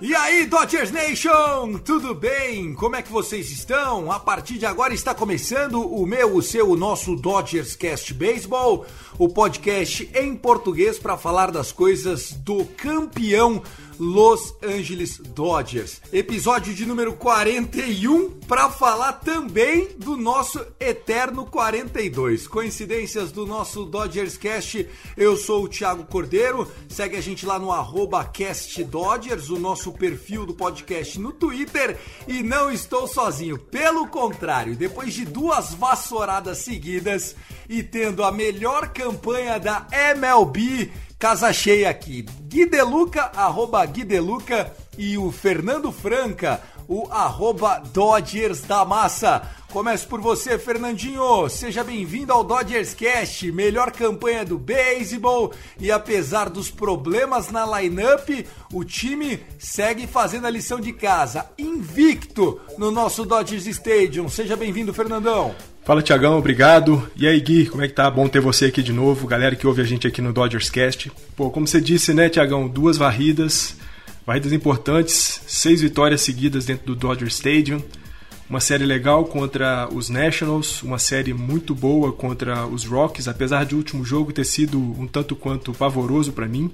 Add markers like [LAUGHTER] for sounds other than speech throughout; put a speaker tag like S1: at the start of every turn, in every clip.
S1: E aí, Dodgers Nation, tudo bem? Como é que vocês estão? A partir de agora está começando o meu, o seu, o nosso Dodgers Cast Baseball, o podcast em português para falar das coisas do campeão Los Angeles Dodgers. Episódio de número 41 para falar também do nosso eterno 42. Coincidências do nosso Dodgers Cast. Eu sou o Thiago Cordeiro. Segue a gente lá no arroba Cast Dodgers, o nosso perfil do podcast no Twitter. E não estou sozinho. Pelo contrário, depois de duas vassouradas seguidas e tendo a melhor campanha da MLB Casa cheia aqui. Guideluca, arroba Guideluca e o Fernando Franca, o arroba Dodgers da Massa. Começo por você, Fernandinho. Seja bem-vindo ao Dodgers Cast, melhor campanha do beisebol. E apesar dos problemas na lineup, o time segue fazendo a lição de casa, invicto no nosso Dodgers Stadium. Seja bem-vindo, Fernandão.
S2: Fala Tiagão, obrigado. E aí Gui, como é que tá? Bom ter você aqui de novo, galera que ouve a gente aqui no Dodgers Cast. Pô, como você disse, né, Tiagão, duas varridas, varridas importantes, seis vitórias seguidas dentro do Dodger Stadium. Uma série legal contra os Nationals, uma série muito boa contra os Rockies, apesar de o último jogo ter sido um tanto quanto pavoroso para mim.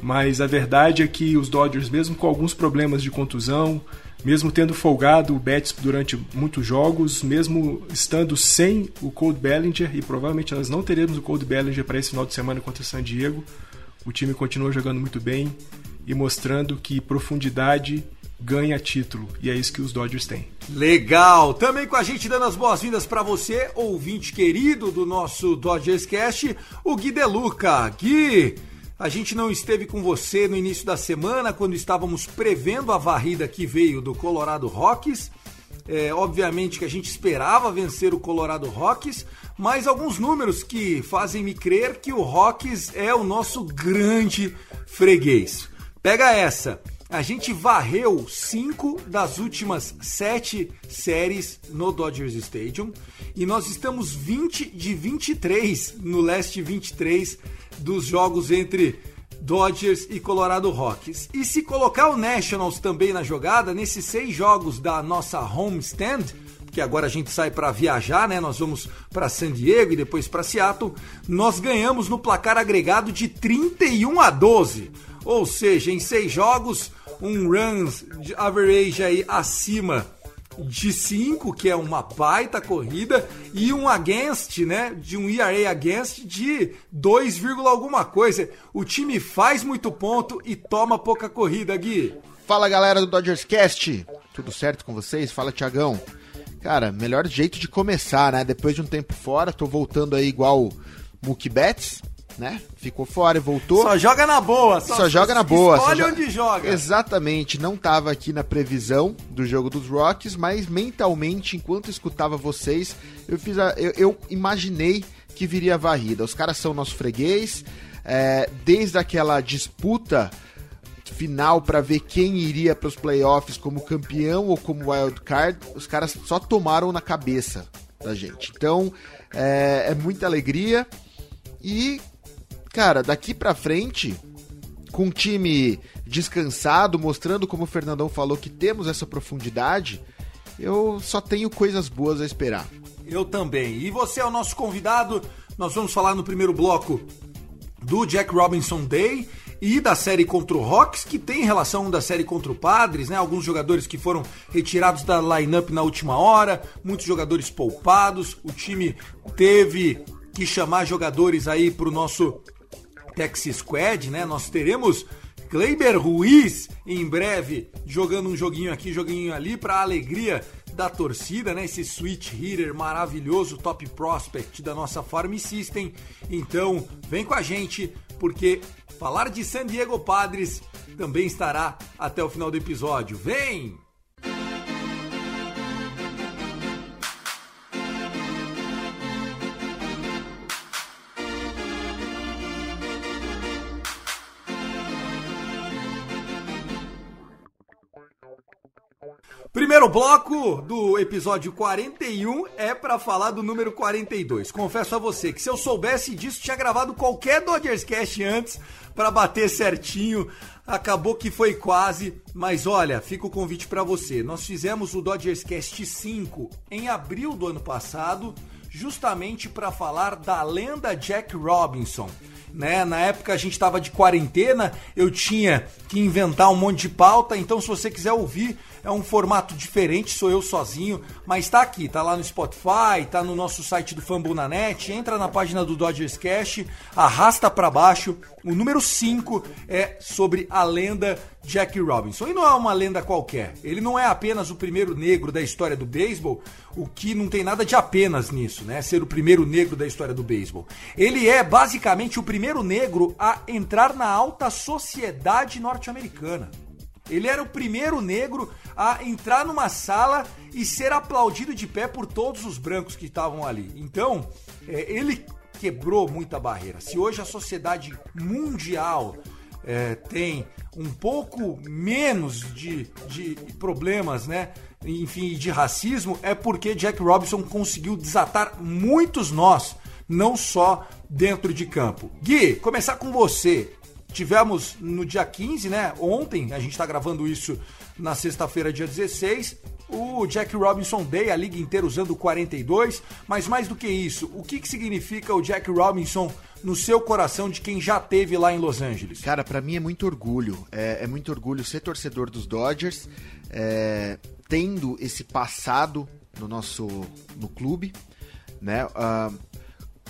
S2: Mas a verdade é que os Dodgers, mesmo com alguns problemas de contusão, mesmo tendo folgado o Betts durante muitos jogos, mesmo estando sem o Cold Bellinger, e provavelmente nós não teremos o Cold Bellinger para esse final de semana contra o San Diego, o time continua jogando muito bem e mostrando que profundidade ganha título, e é isso que os Dodgers têm.
S1: Legal! Também com a gente dando as boas-vindas para você, ouvinte querido do nosso Dodgers Cast, o Gui Deluca. Gui, a gente não esteve com você no início da semana, quando estávamos prevendo a varrida que veio do Colorado Rockies. É, obviamente que a gente esperava vencer o Colorado Rockies, mas alguns números que fazem me crer que o Rockies é o nosso grande freguês. Pega essa! A gente varreu cinco das últimas sete séries no Dodgers Stadium e nós estamos 20 de 23 no leste 23 dos jogos entre Dodgers e Colorado Rockies. E se colocar o Nationals também na jogada, nesses seis jogos da nossa homestand, que agora a gente sai para viajar, né? Nós vamos para San Diego e depois para Seattle. Nós ganhamos no placar agregado de 31 a 12. Ou seja, em seis jogos, um runs de average aí acima de 5, que é uma baita corrida, e um against, né, de um ERA against de 2, alguma coisa. O time faz muito ponto e toma pouca corrida, Gui.
S3: Fala galera do Dodgers Cast, tudo certo com vocês? Fala Tiagão. Cara, melhor jeito de começar, né? Depois de um tempo fora, tô voltando aí igual Mookie Betts, né? Ficou fora e voltou.
S1: Só joga na boa.
S3: Só, joga na boa.
S1: Olha
S3: só
S1: onde joga.
S3: Exatamente. Não tava aqui na previsão do jogo dos Rockies, mas mentalmente, enquanto escutava vocês, eu fiz a, eu, eu imaginei que viria a varrida. Os caras são nosso freguês. é, desde aquela disputa final para ver quem iria para os playoffs como campeão ou como wild card, os caras só tomaram na cabeça da gente. Então é, é muita alegria e cara, daqui pra frente, com um time descansado, mostrando como o Fernandão falou que temos essa profundidade, eu só tenho coisas boas a esperar.
S1: Eu também. E você é o nosso convidado. Nós vamos falar no primeiro bloco do Jack Robinson Day e da série contra o Rocks, que tem relação da série contra o Padres, né? Alguns jogadores que foram retirados da lineup na última hora, muitos jogadores poupados. O time teve que chamar jogadores aí pro nosso Texas Squad, né? Nós teremos Kleiber Ruiz em breve jogando um joguinho aqui, joguinho ali para alegria da torcida, né? Esse switch hitter maravilhoso, top prospect da nossa Farm System. Então, vem com a gente porque falar de San Diego Padres também estará até o final do episódio. Vem! Primeiro bloco do episódio 41 é para falar do número 42. Confesso a você que se eu soubesse disso, tinha gravado qualquer Dodgers Cast antes para bater certinho. Acabou que foi quase, mas olha, fica o convite para você. Nós fizemos o Dodgers Cast 5 em abril do ano passado, justamente para falar da lenda Jack Robinson né? Na época a gente estava de quarentena, eu tinha que inventar um monte de pauta, então se você quiser ouvir, é um formato diferente, sou eu sozinho, mas tá aqui, tá lá no Spotify, tá no nosso site do Fambunanet, entra na página do Dodgers Cash, arrasta para baixo. O número 5 é sobre a lenda Jack Robinson. E não é uma lenda qualquer. Ele não é apenas o primeiro negro da história do beisebol, o que não tem nada de apenas nisso, né? Ser o primeiro negro da história do beisebol. Ele é basicamente o primeiro negro a entrar na alta sociedade norte-americana. Ele era o primeiro negro a entrar numa sala e ser aplaudido de pé por todos os brancos que estavam ali. Então, é, ele quebrou muita barreira. Se hoje a sociedade mundial é, tem um pouco menos de, de problemas, né? Enfim, de racismo, é porque Jack Robinson conseguiu desatar muitos nós, não só dentro de campo. Gui, começar com você. Tivemos no dia 15, né? Ontem, a gente está gravando isso na sexta-feira, dia 16. O Jack Robinson Day, a liga inteira usando o 42. Mas mais do que isso, o que, que significa o Jack Robinson no seu coração de quem já teve lá em Los Angeles?
S3: Cara, para mim é muito orgulho. É, é, muito orgulho ser torcedor dos Dodgers, é, tendo esse passado no nosso no clube, né? Uh,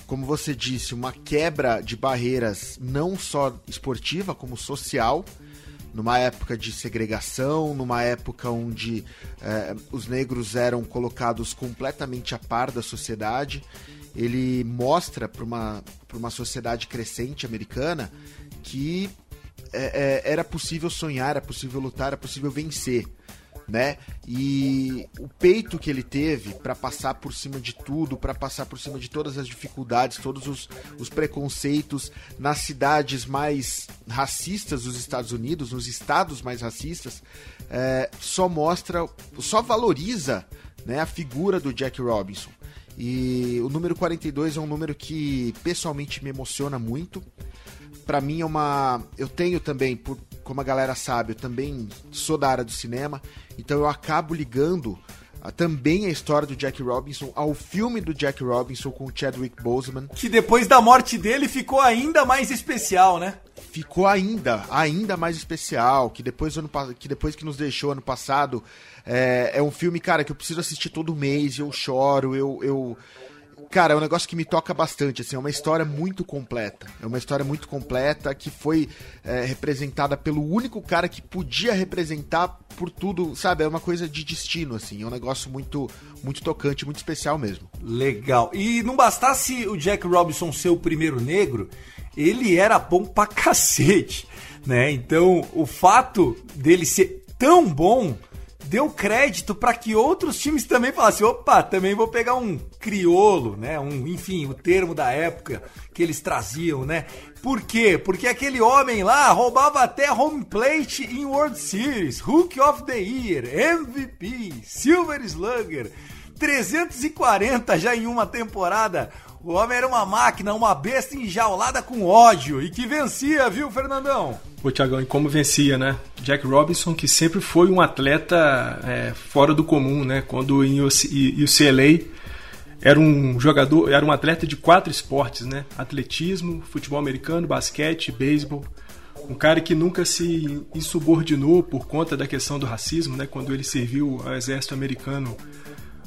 S3: como você disse, uma quebra de barreiras não só esportiva, como social, numa época de segregação, numa época onde é, os negros eram colocados completamente a par da sociedade. Ele mostra para uma, uma sociedade crescente americana que é, é, era possível sonhar, era possível lutar, era possível vencer né? E o peito que ele teve para passar por cima de tudo, para passar por cima de todas as dificuldades, todos os, os preconceitos nas cidades mais racistas dos Estados Unidos, nos estados mais racistas, é, só mostra, só valoriza né, a figura do Jack Robinson. E o número 42 é um número que pessoalmente me emociona muito. Para mim é uma. Eu tenho também, por, como a galera sabe, eu também sou da área do cinema, então eu acabo ligando uh, também a história do Jack Robinson ao filme do Jack Robinson com o Chadwick Boseman.
S1: Que depois da morte dele ficou ainda mais especial, né?
S3: Ficou ainda, ainda mais especial, que depois, ano, que depois que nos deixou ano passado, é, é um filme, cara, que eu preciso assistir todo mês, eu choro, eu, eu Cara, é um negócio que me toca bastante, assim, é uma história muito completa. É uma história muito completa que foi é, representada pelo único cara que podia representar por tudo, sabe? É uma coisa de destino, assim, é um negócio muito, muito tocante, muito especial mesmo.
S1: Legal. E não bastasse o Jack Robinson ser o primeiro negro, ele era bom pra [LAUGHS] cacete, né? Então, o fato dele ser tão bom deu crédito para que outros times também falassem: opa, também vou pegar um criolo, né? Um, enfim, o termo da época que eles traziam, né? Por quê? Porque aquele homem lá roubava até home plate em World Series, Hook of the Year, MVP, Silver Slugger. 340 já em uma temporada. O homem era uma máquina, uma besta enjaulada com ódio e que vencia, viu, Fernandão?
S2: Pô, Tiagão, e como vencia, né? Jack Robinson, que sempre foi um atleta é, fora do comum, né? Quando em UCLA era um jogador, era um atleta de quatro esportes, né? Atletismo, futebol americano, basquete, beisebol. Um cara que nunca se insubordinou por conta da questão do racismo, né? Quando ele serviu ao exército americano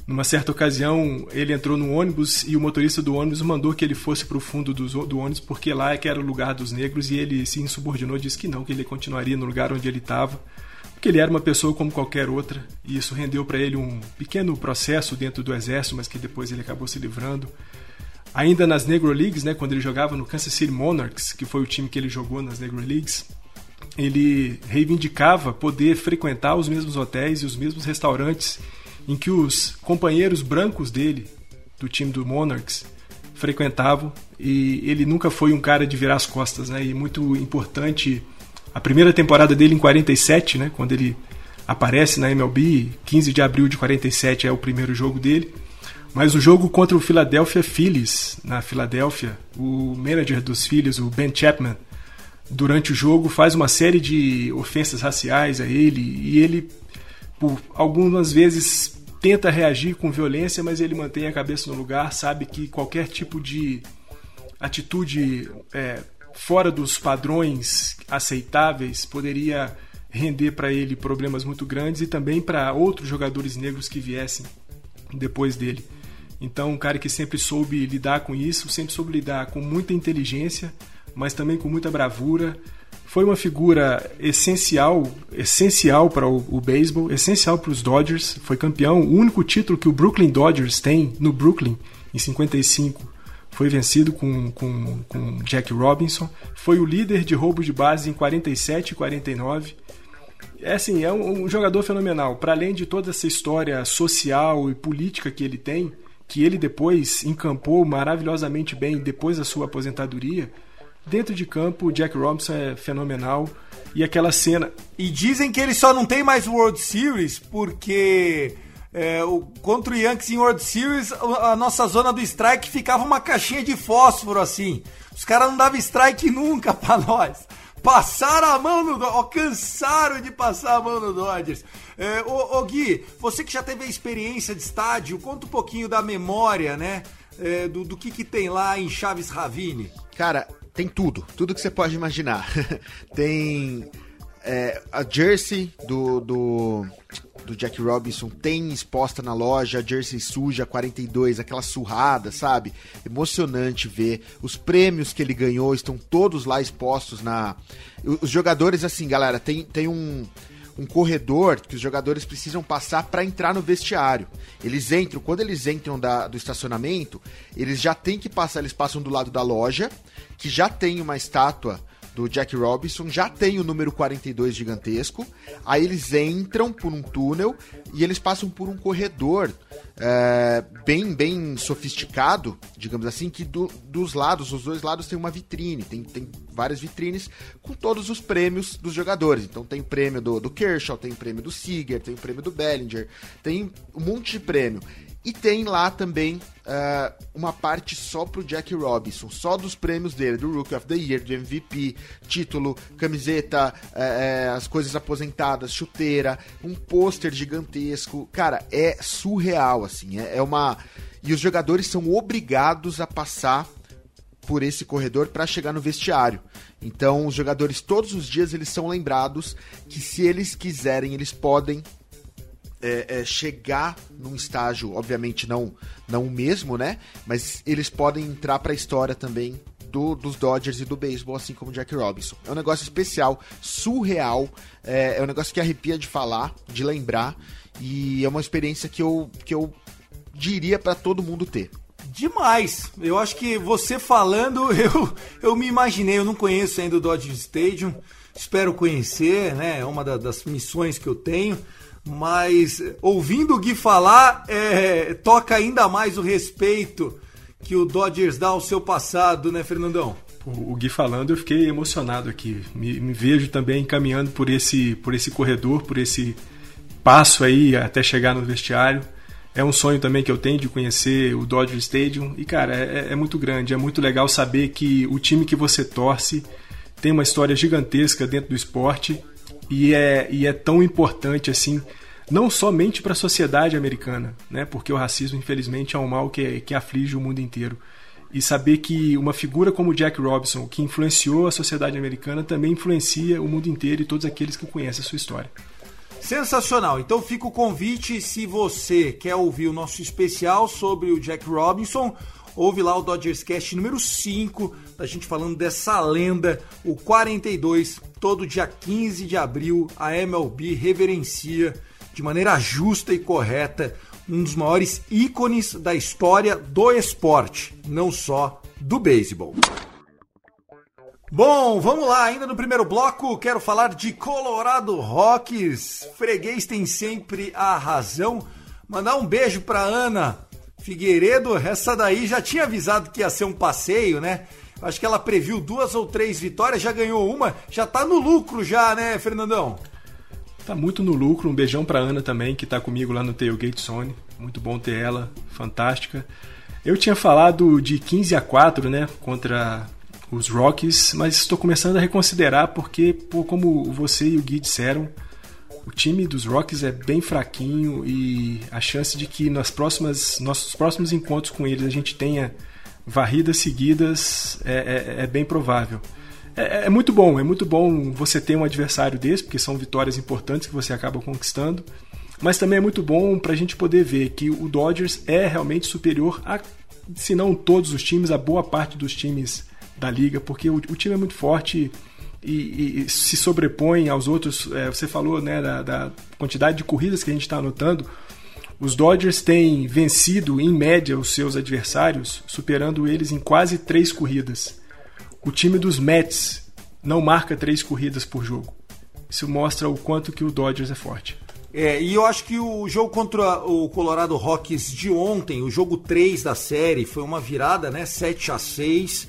S2: numa certa ocasião, ele entrou no ônibus e o motorista do ônibus mandou que ele fosse para o fundo do, do, ônibus porque lá é que era o lugar dos negros e ele se insubordinou, disse que não, que ele continuaria no lugar onde ele estava, porque ele era uma pessoa como qualquer outra e isso rendeu para ele um pequeno processo dentro do exército, mas que depois ele acabou se livrando. Ainda nas Negro Leagues, né, quando ele jogava no Kansas City Monarchs, que foi o time que ele jogou nas Negro Leagues, ele reivindicava poder frequentar os mesmos hotéis e os mesmos restaurantes em que os companheiros brancos dele, do time do Monarchs, frequentavam e ele nunca foi um cara de virar as costas, né? E muito importante a primeira temporada dele em 47, né, quando ele aparece na MLB, 15 de abril de 47 é o primeiro jogo dele. Mas o jogo contra o Philadelphia Phillies, na Filadélfia, o manager dos Phillies, o Ben Chapman, durante o jogo faz uma série de ofensas raciais a ele e ele por algumas vezes tenta reagir com violência, mas ele mantém a cabeça no lugar, sabe que qualquer tipo de atitude é, fora dos padrões aceitáveis poderia render para ele problemas muito grandes e também para outros jogadores negros que viessem depois dele. Então, um cara que sempre soube lidar com isso, sempre soube lidar com muita inteligência, mas também com muita bravura, foi uma figura essencial, essencial para o, o beisebol, essencial para os Dodgers. Foi campeão, o único título que o Brooklyn Dodgers tem no Brooklyn em 55 foi vencido com, com, com Jack Robinson. Foi o líder de roubo de base em 47 e 49. É assim, é um, um jogador fenomenal. Para além de toda essa história social e política que ele tem, que ele depois encampou maravilhosamente bem depois da sua aposentadoria Dentro de campo, o Jack Robinson é fenomenal. E aquela cena.
S1: E dizem que ele só não tem mais World Series porque. É, o, contra o Yankees em World Series, a nossa zona do strike ficava uma caixinha de fósforo assim. Os caras não davam strike nunca [LAUGHS] pra nós. Passaram a mão no Dodgers, cansaram de passar a mão no Dodgers. É, ô, ô, Gui, você que já teve a experiência de estádio, conta um pouquinho da memória, né? É, do, do que, que tem lá em Chaves Ravine.
S3: Cara, tem tudo, tudo que você pode imaginar. [LAUGHS] tem é, a jersey do, do, do, Jack Robinson, tem exposta na loja, a jersey suja 42, aquela surrada, sabe? Emocionante ver. Os prêmios que ele ganhou estão todos lá expostos na. Os jogadores, assim, galera, tem, tem um um corredor que os jogadores precisam passar para entrar no vestiário. Eles entram, quando eles entram da, do estacionamento, eles já têm que passar, eles passam do lado da loja, que já tem uma estátua do Jack Robinson, já tem o número 42 gigantesco. Aí eles entram por um túnel e eles passam por um corredor é, bem bem sofisticado, digamos assim, que do, dos lados, os dois lados tem uma vitrine, tem, tem várias vitrines com todos os prêmios dos jogadores. Então tem prêmio do, do Kershaw, tem prêmio do Seager, tem prêmio do Bellinger, tem um monte de prêmio. E tem lá também uh, uma parte só pro Jack Robinson, só dos prêmios dele, do Rookie of the Year, do MVP, título, camiseta, uh, uh, as coisas aposentadas, chuteira, um pôster gigantesco. Cara, é surreal, assim. É, é uma. E os jogadores são obrigados a passar por esse corredor para chegar no vestiário. Então, os jogadores todos os dias eles são lembrados que se eles quiserem, eles podem é, é, chegar num estágio, obviamente não não o mesmo, né? Mas eles podem entrar para a história também do, dos Dodgers e do beisebol, assim como Jack Robinson. É um negócio especial, surreal, é, é um negócio que arrepia de falar, de lembrar, e é uma experiência que eu, que eu diria para todo mundo ter.
S1: Demais! Eu acho que você falando, [LAUGHS] eu, eu me imaginei, eu não conheço ainda o Dodger Stadium, espero conhecer, né? É uma da, das missões que eu tenho mas ouvindo o Gui falar, é, toca ainda mais o respeito que o Dodgers dá ao seu passado, né, Fernandão?
S2: O Gui falando, eu fiquei emocionado aqui. Me, me, vejo também caminhando por esse, por esse corredor, por esse passo aí até chegar no vestiário. É um sonho também que eu tenho de conhecer o Dodger Stadium. E, cara, é, é muito grande. É muito legal saber que o time que você torce tem uma história gigantesca dentro do esporte e é, e é tão importante assim, não somente para a sociedade americana, né? porque o racismo, infelizmente, é um mal que, que aflige o mundo inteiro. E saber que uma figura como Jack Robinson, que influenciou a sociedade americana, também influencia o mundo inteiro e todos aqueles que conhecem a sua história.
S1: Sensacional. Então fica o convite se você quer ouvir o nosso especial sobre o Jack Robinson, ouve lá o Dodgers Cast número 5, da gente falando dessa lenda, o 42, todo dia 15 de abril, a MLB reverencia de maneira justa e correta um dos maiores ícones da história do esporte, não só do beisebol. Bom, vamos lá, ainda no primeiro bloco, quero falar de Colorado Rocks. Freguês tem sempre a razão. Mandar um beijo para Ana Figueiredo, essa daí já tinha avisado que ia ser um passeio, né? Acho que ela previu duas ou três vitórias, já ganhou uma, já tá no lucro já, né, Fernandão?
S2: Tá muito no lucro. Um beijão pra Ana também, que tá comigo lá no Tailgate Sony. Muito bom ter ela, fantástica. Eu tinha falado de 15 a 4, né, contra os Rockies, mas estou começando a reconsiderar porque, pô, como você e o Gui disseram, o time dos Rockies é bem fraquinho e a chance de que nas próximas, nossos próximos encontros com eles a gente tenha varridas seguidas é, é, é bem provável. É, é, muito bom, é muito bom você ter um adversário desse, porque são vitórias importantes que você acaba conquistando. Mas também é muito bom para a gente poder ver que o Dodgers é realmente superior a, se não todos os times, a boa parte dos times da liga, porque o, o time é muito forte e, e, se sobrepõe aos outros. É, você falou né, da, da, quantidade de corridas que a gente está anotando. Os Dodgers têm vencido, em média, os seus adversários, superando eles em quase três corridas. O time dos Mets não marca três corridas por jogo. Isso mostra o quanto que o Dodgers é forte.
S1: É, e eu acho que o jogo contra o Colorado Rockies de ontem, o jogo 3 da série, foi uma virada, né? 7 a 6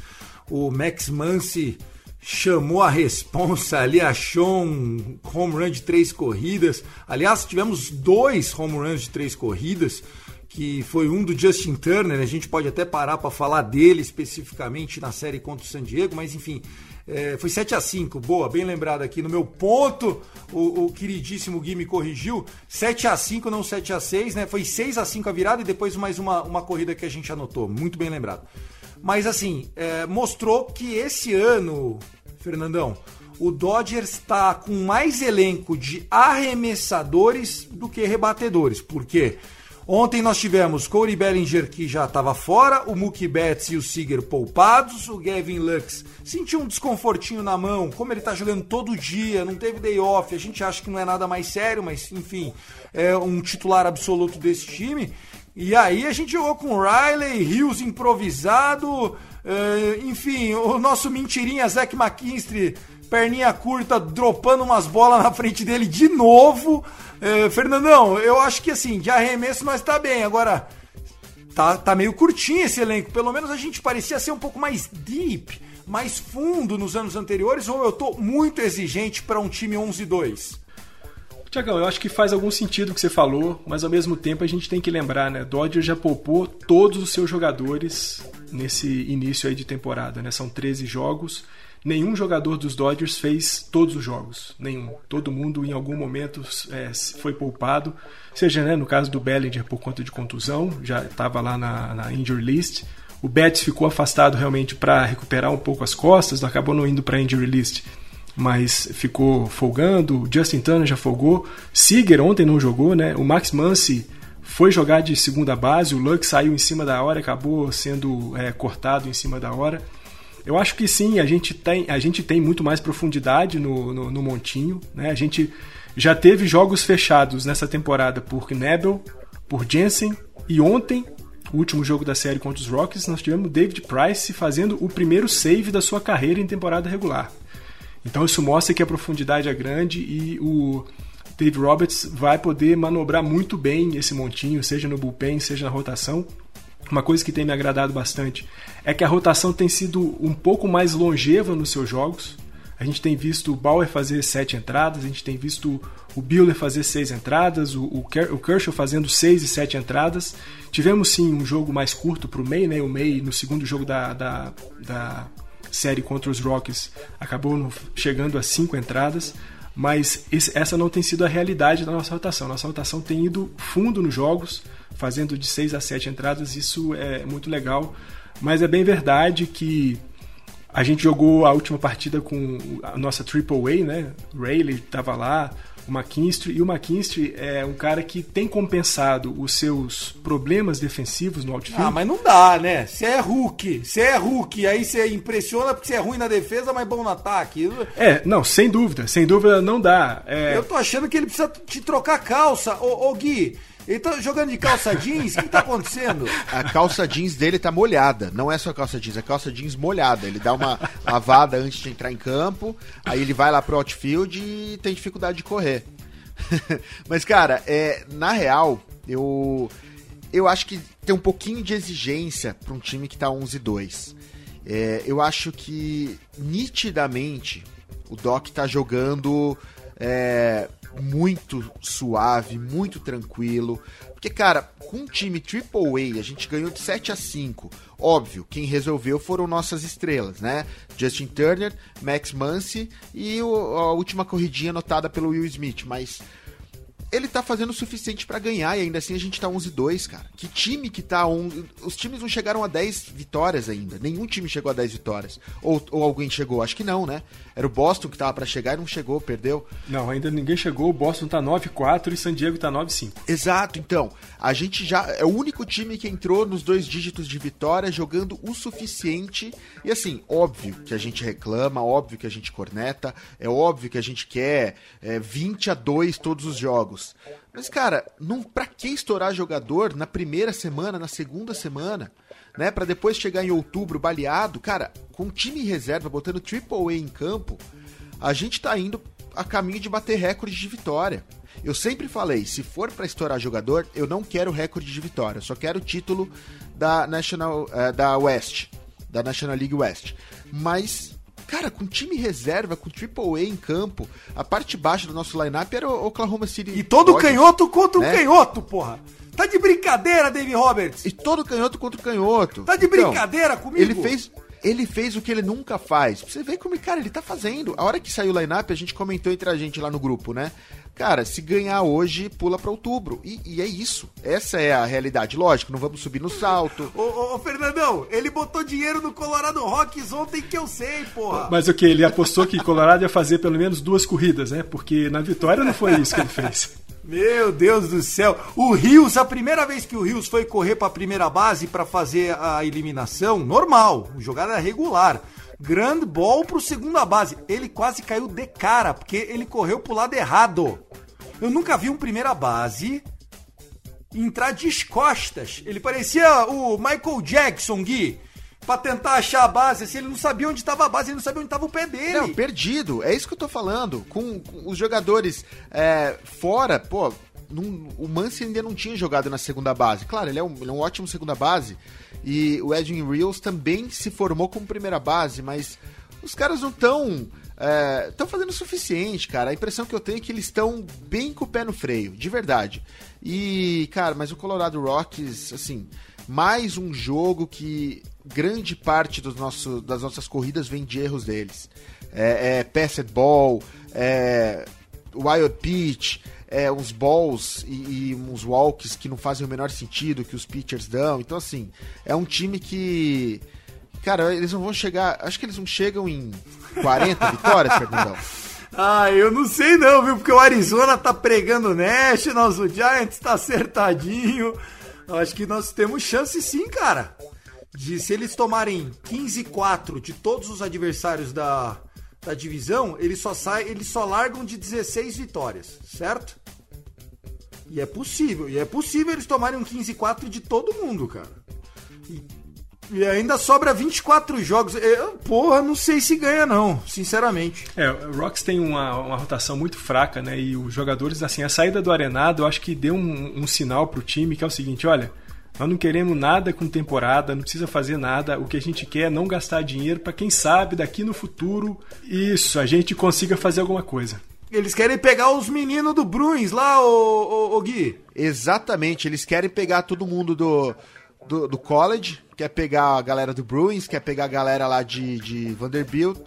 S1: O Max Muncy chamou a responsa ali, achou um home run de três corridas. Aliás, tivemos dois home runs de três corridas, que foi um do Justin Turner. A gente pode até parar para falar dele especificamente na série contra o San Diego, mas enfim, é, foi 7 a 5 boa, bem lembrado aqui. No meu ponto, o, o, queridíssimo Gui me corrigiu. 7 a 5 não 7 a 6 né? Foi 6 a 5 a virada e depois mais uma, uma corrida que a gente anotou. Muito bem lembrado. Mas assim, é, mostrou que esse ano, Fernandão, o Dodgers está com mais elenco de arremessadores do que rebatedores. Por quê? Ontem nós tivemos Corey Bellinger que já estava fora, o Mookie Betts e o Seager poupados, o Gavin Lux sentiu um desconfortinho na mão, como ele está jogando todo dia, não teve day off, a gente acha que não é nada mais sério, mas enfim, é um titular absoluto desse time. E aí a gente jogou com Riley, Rios improvisado, uh, enfim, o nosso mentirinha Zack McKinstry, perninha curta, dropando umas bolas na frente dele de novo. Uh, Fernandão, eu acho que assim, de arremesso nós tá bem. Agora, tá, tá meio curtinho esse elenco. Pelo menos a gente parecia ser um pouco mais deep, mais fundo nos anos anteriores, ou eu tô muito exigente para um time 11-2?
S2: Tiagão, eu acho que faz algum sentido o que você falou, mas ao mesmo tempo a gente tem que lembrar, né? Dodger já poupou todos os seus jogadores nesse início aí de temporada, né? São 13 jogos. Nenhum jogador dos Dodgers fez todos os jogos, nenhum. Todo mundo em algum momento é, foi poupado, seja né, no caso do Bellinger por conta de contusão, já estava lá na, na injury list. O Betts ficou afastado realmente para recuperar um pouco as costas, acabou não indo para a injury list mas ficou folgando. Justin Turner já folgou. Seager ontem não jogou, né? O Max Muncy foi jogar de segunda base. O Luck saiu em cima da hora, acabou sendo é, cortado em cima da hora. Eu acho que sim, a gente tem, a gente tem muito mais profundidade no, no, no montinho. Né? A gente já teve jogos fechados nessa temporada por Nebel, por Jensen e ontem o último jogo da série contra os Rockies, nós tivemos David Price fazendo o primeiro save da sua carreira em temporada regular. Então isso mostra que a profundidade é grande e o Dave Roberts vai poder manobrar muito bem esse montinho, seja no bullpen, seja na rotação. Uma coisa que tem me agradado bastante é que a rotação tem sido um pouco mais longeva nos seus jogos. A gente tem visto o Bauer fazer sete entradas, a gente tem visto o Buehler fazer seis entradas, o, o, Kershaw fazendo seis e sete entradas. Tivemos sim um jogo mais curto para o May, né? O May no segundo jogo da, da, da série contra os Rockies acabou chegando a cinco entradas, mas esse, essa não tem sido a realidade da nossa rotação. Nossa rotação tem ido fundo nos jogos, fazendo de seis a sete entradas, isso é muito legal. Mas é bem verdade que a gente jogou a última partida com a nossa Triple A, né? Rayleigh estava lá, o McKinstry, e o McKinstry é um cara que tem compensado os seus problemas defensivos no outfield.
S1: Ah, mas não dá, né? Você é Hulk, você é Hulk, aí você impressiona porque você é ruim na defesa, mas bom no ataque.
S2: É, não, sem dúvida, sem dúvida não dá. É...
S1: Eu tô achando que ele precisa te trocar calça. Ô, ô Gui, ele tá jogando de calça jeans? O que tá acontecendo?
S3: A calça jeans dele tá molhada. Não é só calça jeans, é calça jeans molhada. Ele dá uma lavada antes de entrar em campo, aí ele vai lá pro outfield e tem dificuldade de correr. [LAUGHS] Mas, cara, é, na real, eu, eu acho que tem um pouquinho de exigência para um time que tá 11 2. É, eu acho que nitidamente o Doc tá jogando é, muito suave, muito tranquilo. Porque, cara, com um time AAA, a gente ganhou de 7 a 5. Óbvio, quem resolveu foram nossas estrelas, né? Justin Turner, Max Muncy e o, a última corridinha anotada pelo Will Smith. Mas ele tá fazendo o suficiente para ganhar e ainda assim a gente tá 11-2, cara. Que time que tá on... Os times não chegaram a 10 vitórias ainda. Nenhum time chegou a 10 vitórias. Ou, ou alguém chegou? Acho que não, né? Era o Boston que tava para chegar e não chegou, perdeu.
S2: Não, ainda ninguém chegou. O Boston tá 9-4 e San Diego tá 9-5.
S3: Exato, então. A gente já é o único time que entrou nos dois dígitos de vitória jogando o suficiente. E assim, óbvio que a gente reclama, óbvio que a gente corneta, é óbvio que a gente quer é, 20 a 2 todos os jogos. Mas, cara, não, pra que estourar jogador na primeira semana, na segunda semana, né? Pra depois chegar em outubro baleado? Cara, com time reserva, botando Triple A em campo, a gente tá indo a caminho de bater recorde de vitória. Eu sempre falei, se for para estourar jogador, eu não quero recorde de vitória, eu só quero o título da National uh, da West, da National League West. Mas Cara, com time reserva, com Triple A em campo, a parte baixa do nosso lineup era o Oklahoma City.
S1: E todo Dodgers, canhoto contra né? um canhoto, porra. Tá de brincadeira, Dave Roberts?
S3: E todo canhoto contra o canhoto.
S1: Tá de então, brincadeira comigo?
S3: Ele fez, ele fez o que ele nunca faz. Você vê como, cara, ele tá fazendo. A hora que saiu o lineup, a gente comentou entre a gente lá no grupo, né? Cara, se ganhar hoje, pula para outubro. E, e, é isso. Essa é a realidade. Lógico, não vamos subir no salto. [LAUGHS]
S1: ô, ô, ô, Fernandão, ele botou dinheiro no Colorado Rocks ontem que eu sei, porra.
S2: Mas o que? Ele apostou que Colorado ia fazer pelo menos duas corridas, né? Porque na vitória não foi isso que ele fez. [LAUGHS]
S1: Meu Deus do céu. O Rios, a primeira vez que o Rios foi correr para a primeira base para fazer a eliminação, normal, jogada regular. Grand ball pro segunda base. Ele quase caiu de cara, porque ele correu pro lado errado. Eu nunca vi um primeira base entrar de costas. Ele parecia o Michael Jackson, Gui. Pra tentar achar a base, assim, ele não sabia onde estava a base, ele não sabia onde estava o pé dele. Não,
S3: perdido. É isso que eu tô falando. Com, com os jogadores é, fora, pô, num, o Mance ainda não tinha jogado na segunda base. Claro, ele é um, ele é um ótimo segunda base. E o Edwin Reels também se formou como primeira base, mas os caras não estão. Estão é, fazendo o suficiente, cara. A impressão que eu tenho é que eles estão bem com o pé no freio, de verdade. E, cara, mas o Colorado Rockies, assim, mais um jogo que grande parte dos nosso, das nossas corridas vem de erros deles. É, é passed ball, é wild pitch, é, uns balls e, e, uns walks que não fazem o menor sentido que os pitchers dão. Então, assim, é um time que. Cara, eles não vão chegar. Acho que eles não chegam em 40 [LAUGHS] vitórias, Fernandão.
S1: Ah, eu não sei não, viu? Porque o Arizona tá pregando Nationals, o Giants tá acertadinho. Acho que nós temos chance sim, cara. De se eles tomarem 15-4 de todos os adversários da, da divisão, eles só saem, eles só largam de 16 vitórias, certo? E é possível, e é possível eles tomarem um 15-4 de todo mundo, cara. E, e, ainda sobra 24 jogos. Eu, porra, não sei se ganha, não, sinceramente.
S2: É, o Rocks tem uma, uma rotação muito fraca, né? E os jogadores, assim, a saída do Arenado, eu acho que deu um, um sinal pro time que é o seguinte: olha, Nós não queremos nada com temporada, não precisa fazer nada. O que a gente quer é não gastar dinheiro para quem sabe daqui no futuro isso a gente consiga fazer alguma coisa.
S1: Eles querem pegar os meninos do Bruins lá, ô, ô, ô Gui.
S3: Exatamente, eles querem pegar todo mundo do, do, do college, quer pegar a galera do Bruins, quer pegar a galera lá de, de Vanderbilt,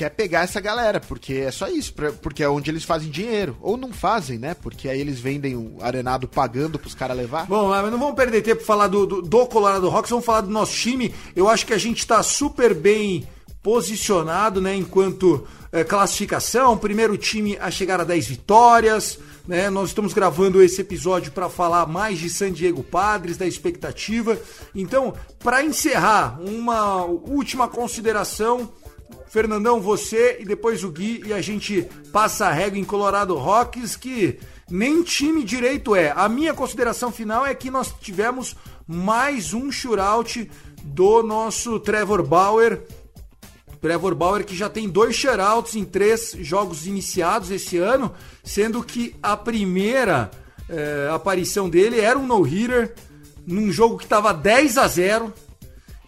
S3: quer pegar essa galera, porque é só isso, porque é onde eles fazem dinheiro. Ou não fazem, né? Porque aí eles vendem o arenado pagando pros caras levar.
S1: Bom, mas não vamos perder tempo pra falar do, do, do Colorado Rocks, vamos falar do nosso time. Eu acho que a gente tá super bem posicionado, né, enquanto eh, classificação. Primeiro time a chegar a 10 vitórias, né? Nós estamos gravando esse episódio para falar mais de San Diego Padres, da expectativa. Então, para encerrar, uma última consideração Fernandão, você e depois o Gui e a gente passa a régua em Colorado Rocks que nem time direito é. A minha consideração final é que nós tivemos mais um shootout do nosso Trevor Bauer. Trevor Bauer que já tem dois shoutouts em três jogos iniciados esse ano, sendo que a primeira eh, aparição dele era um no-hitter num jogo que estava 10 a 0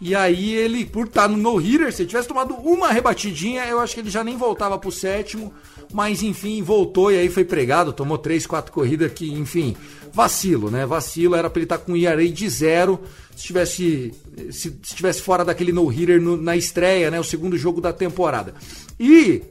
S1: e aí ele, por estar no no-hitter, se ele tivesse tomado uma rebatidinha, eu acho que ele já nem voltava pro sétimo. Mas enfim, voltou e aí foi pregado, tomou três, quatro corridas que, enfim, vacilo, né? Vacilo, era pra ele estar com um ERA de zero. Se tivesse, se, se tivesse fora daquele no-hitter no- na estreia, né? O segundo jogo da temporada. E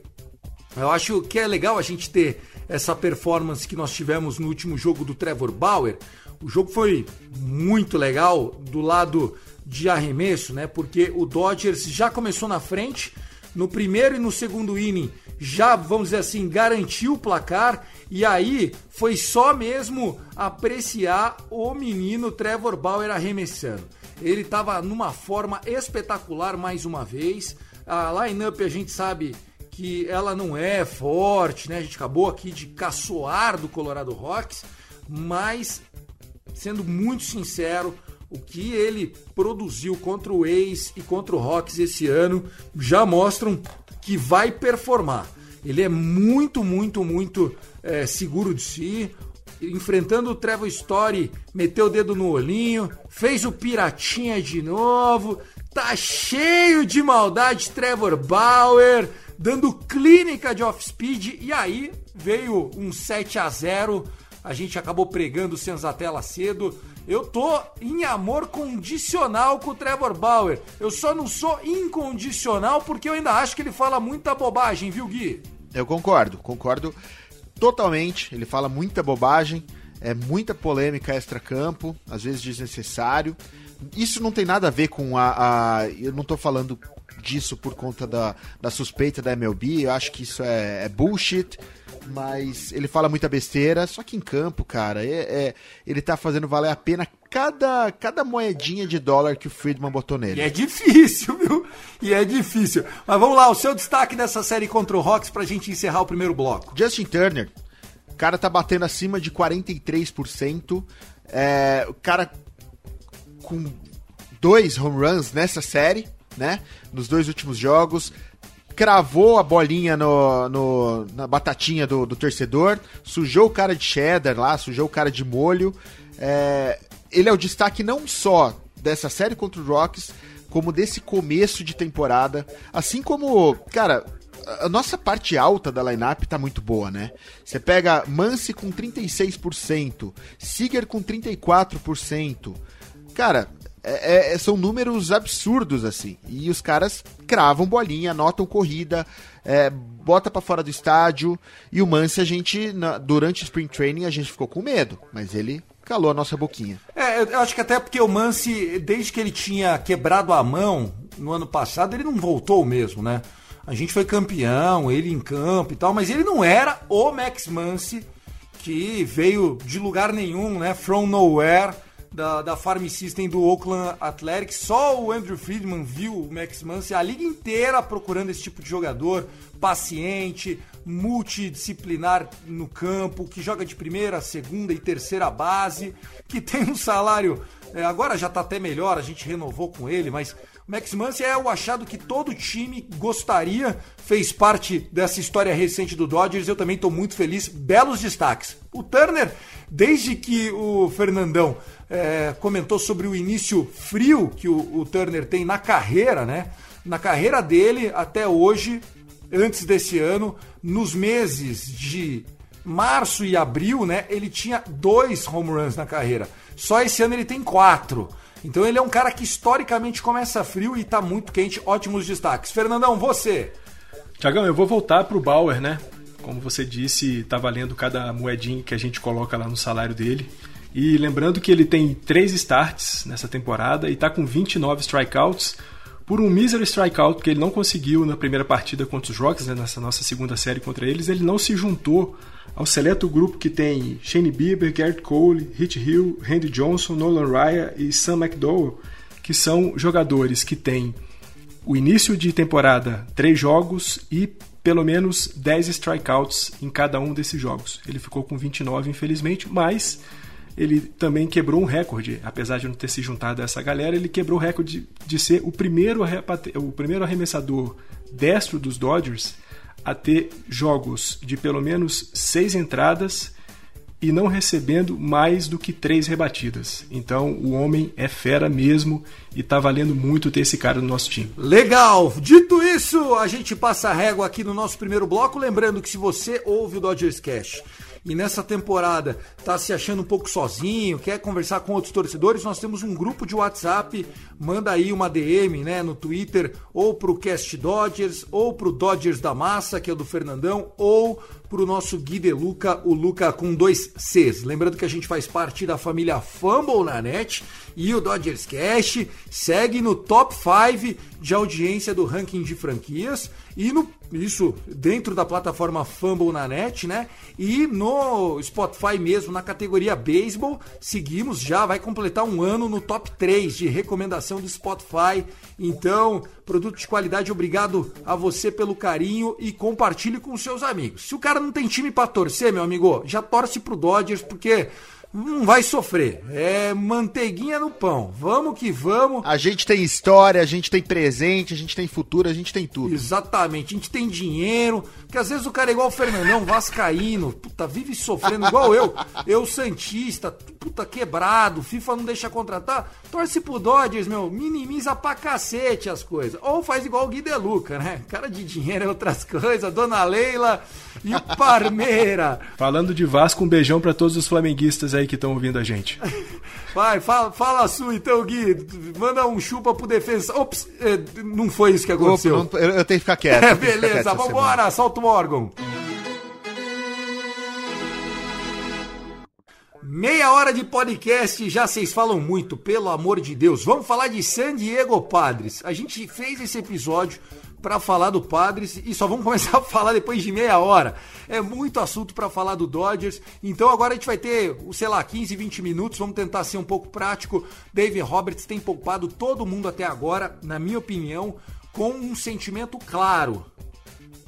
S1: eu acho que é legal a gente ter essa performance que nós tivemos no último jogo do Trevor Bauer. O jogo foi muito legal do lado de arremesso, né? Porque o Dodgers já começou na frente. No primeiro e no segundo inning já, vamos dizer assim, garantiu o placar. E aí foi só mesmo apreciar o menino Trevor Bauer arremessando. Ele estava numa forma espetacular mais uma vez. A lineup a gente sabe que ela não é forte, né? A gente acabou aqui de caçoar do Colorado Rocks, mas sendo muito sincero, o que ele produziu contra o Ace e contra o Rocks esse ano já mostram que vai performar. Ele é muito, muito, muito é, seguro de si. Enfrentando o Trevor Story, meteu o dedo no olhinho, fez o piratinha de novo. Tá cheio de maldade, Trevor Bauer, dando clínica de off-speed. E aí veio um 7 a 0 a gente acabou pregando o Senzatella cedo. Eu tô em amor condicional com o Trevor Bauer. Eu só não sou incondicional porque eu ainda acho que ele fala muita bobagem, viu, Gui?
S3: Eu concordo, concordo totalmente. Ele fala muita bobagem, é muita polêmica extra-campo, às vezes desnecessário. Isso não tem nada a ver com a. a- eu não tô falando disso por conta da, da suspeita da MLB, eu acho que isso é, é bullshit. Mas ele fala muita besteira, só que em campo, cara, é, é- ele tá fazendo valer a pena cada, cada moedinha de dólar que o Friedman botou nele.
S1: E é difícil, [LAUGHS] viu? E é difícil. Mas vamos lá, o seu destaque dessa série contra o Rocks pra gente encerrar o primeiro bloco.
S3: Justin Turner, o cara tá batendo acima de 43%. É, o cara com dois home runs nessa série, né? Nos dois últimos jogos. Cravou a bolinha no, no- na batatinha do, do torcedor. Sujou o cara de cheddar lá, sujou o cara de molho. É, ele é o destaque não só dessa série contra o Rocks, como desse começo de temporada. Assim como, cara, a nossa parte alta da lineup tá muito boa, né? Você pega Mance com 36%, Seager com 34%. Cara, é- é- são números absurdos, assim. E os caras cravam bolinha, anotam corrida, é, bota pra fora do estádio. E o Mance, a gente, na- durante o Spring Training, a gente ficou com medo. Mas ele calou a nossa boquinha.
S1: É, eu acho que até porque o Mance, desde que ele tinha quebrado a mão no ano passado, ele não voltou mesmo, né? A gente foi campeão, ele em campo e tal, mas ele não era o Max Mance que veio de lugar nenhum, né? From nowhere, da, da Farm System do Oakland Athletics. Só o Andrew Friedman viu o Max Mance, a liga inteira procurando esse tipo de jogador, paciente, multidisciplinar no campo, que joga de primeira, segunda e terceira base, que [LAUGHS] tem um salário. é, agora já tá até melhor, a gente renovou com ele, mas Max Muncy é o achado que todo time gostaria, fez parte dessa história recente do Dodgers. Eu também estou muito feliz. Belos destaques. O Turner, desde que o Fernandão é, comentou sobre o início frio que o, o Turner tem na carreira, né? Na carreira dele até hoje, antes desse ano, nos meses de março e abril, né? Ele tinha dois home runs na carreira. Só esse ano ele tem quatro. Então ele é um cara que historicamente começa frio e tá muito quente. Ótimos destaques. Fernandão, você.
S2: Tiagão, eu vou voltar pro Bauer, né? Como você disse, tá valendo cada moedinha que a gente coloca lá no salário dele. E lembrando que ele tem três starts nessa temporada e tá com 29 strikeouts por um mísero strikeout que ele não conseguiu na primeira partida contra os Rocks, né, nessa nossa segunda série contra eles, ele não se juntou ao seleto grupo que tem Shane Bieber, Garrett Cole, Hit Hill, Randy Johnson, Nolan Ryan e Sam McDowell, que são jogadores que têm o início de temporada três jogos e pelo menos 10 strikeouts em cada um desses jogos. Ele ficou com 29, infelizmente, mas ele também quebrou um recorde, apesar de não ter se juntado a essa galera, ele quebrou o recorde de, ser o primeiro, o primeiro arremessador destro dos Dodgers a ter jogos de pelo menos seis entradas e não recebendo mais do que três rebatidas. Então o homem é fera mesmo e tá valendo muito ter esse cara no nosso time.
S1: Legal! Dito isso, a gente passa a régua aqui no nosso primeiro bloco. Lembrando que se você ouve o Dodgers Cash e nessa temporada tá se achando um pouco sozinho, quer conversar com outros torcedores, nós temos um grupo de WhatsApp, manda aí uma DM, né, no Twitter, ou pro Cast Dodgers, ou pro Dodgers da Massa, que é o do Fernandão, ou pro nosso Gui De Luca, o Luca com dois Cs. Lembrando que a gente faz parte da família Fumble na net e o Dodgers Cash segue no top 5 de audiência do ranking de franquias e no isso dentro da plataforma Fumble na net, né? E no Spotify mesmo, na categoria Baseball, seguimos já, vai completar um ano no top 3 de recomendação do Spotify. Então, produto de qualidade, obrigado a você pelo carinho e compartilhe com seus amigos. Se o cara não tem time para torcer, meu amigo, já torce pro Dodgers, porque não vai sofrer. É manteiguinha no pão. Vamos que vamos.
S3: A gente tem história, a gente tem presente, a gente tem futuro, a gente tem tudo.
S1: Exatamente. A gente tem dinheiro. Porque às vezes o cara é igual o Fernandão, vascaíno, puta, vive sofrendo igual eu. Eu, Santista, puta, quebrado, FIFA não deixa contratar. Torce pro Dodgers, meu, minimiza pra cacete as coisas. Ou faz igual o Gui Deluca, né? Cara de dinheiro é outras [LAUGHS] coisas. Dona Leila e o Parmeira.
S2: Falando de Vasco, um beijão para todos os flamenguistas aí que estão ouvindo a gente.
S1: Vai, fala, fala a sua então, Gui. Manda um chupa pro defesa. Ops, é, não foi isso que aconteceu.
S3: Opa, não, eu, eu, tenho que ficar quieto. [LAUGHS]
S1: É, beleza, vambora, solta órgão. Meia hora de podcast, já vocês falam muito, pelo amor de Deus. Vamos falar de San Diego Padres. A gente fez esse episódio para falar do Padres e só vamos [LAUGHS] começar a falar depois de meia hora. É muito assunto para falar do Dodgers. Então agora a gente vai ter, sei lá, 15, 20 minutos. Vamos tentar ser um pouco prático. David Roberts tem poupado todo mundo até agora, na minha opinião, com um sentimento claro.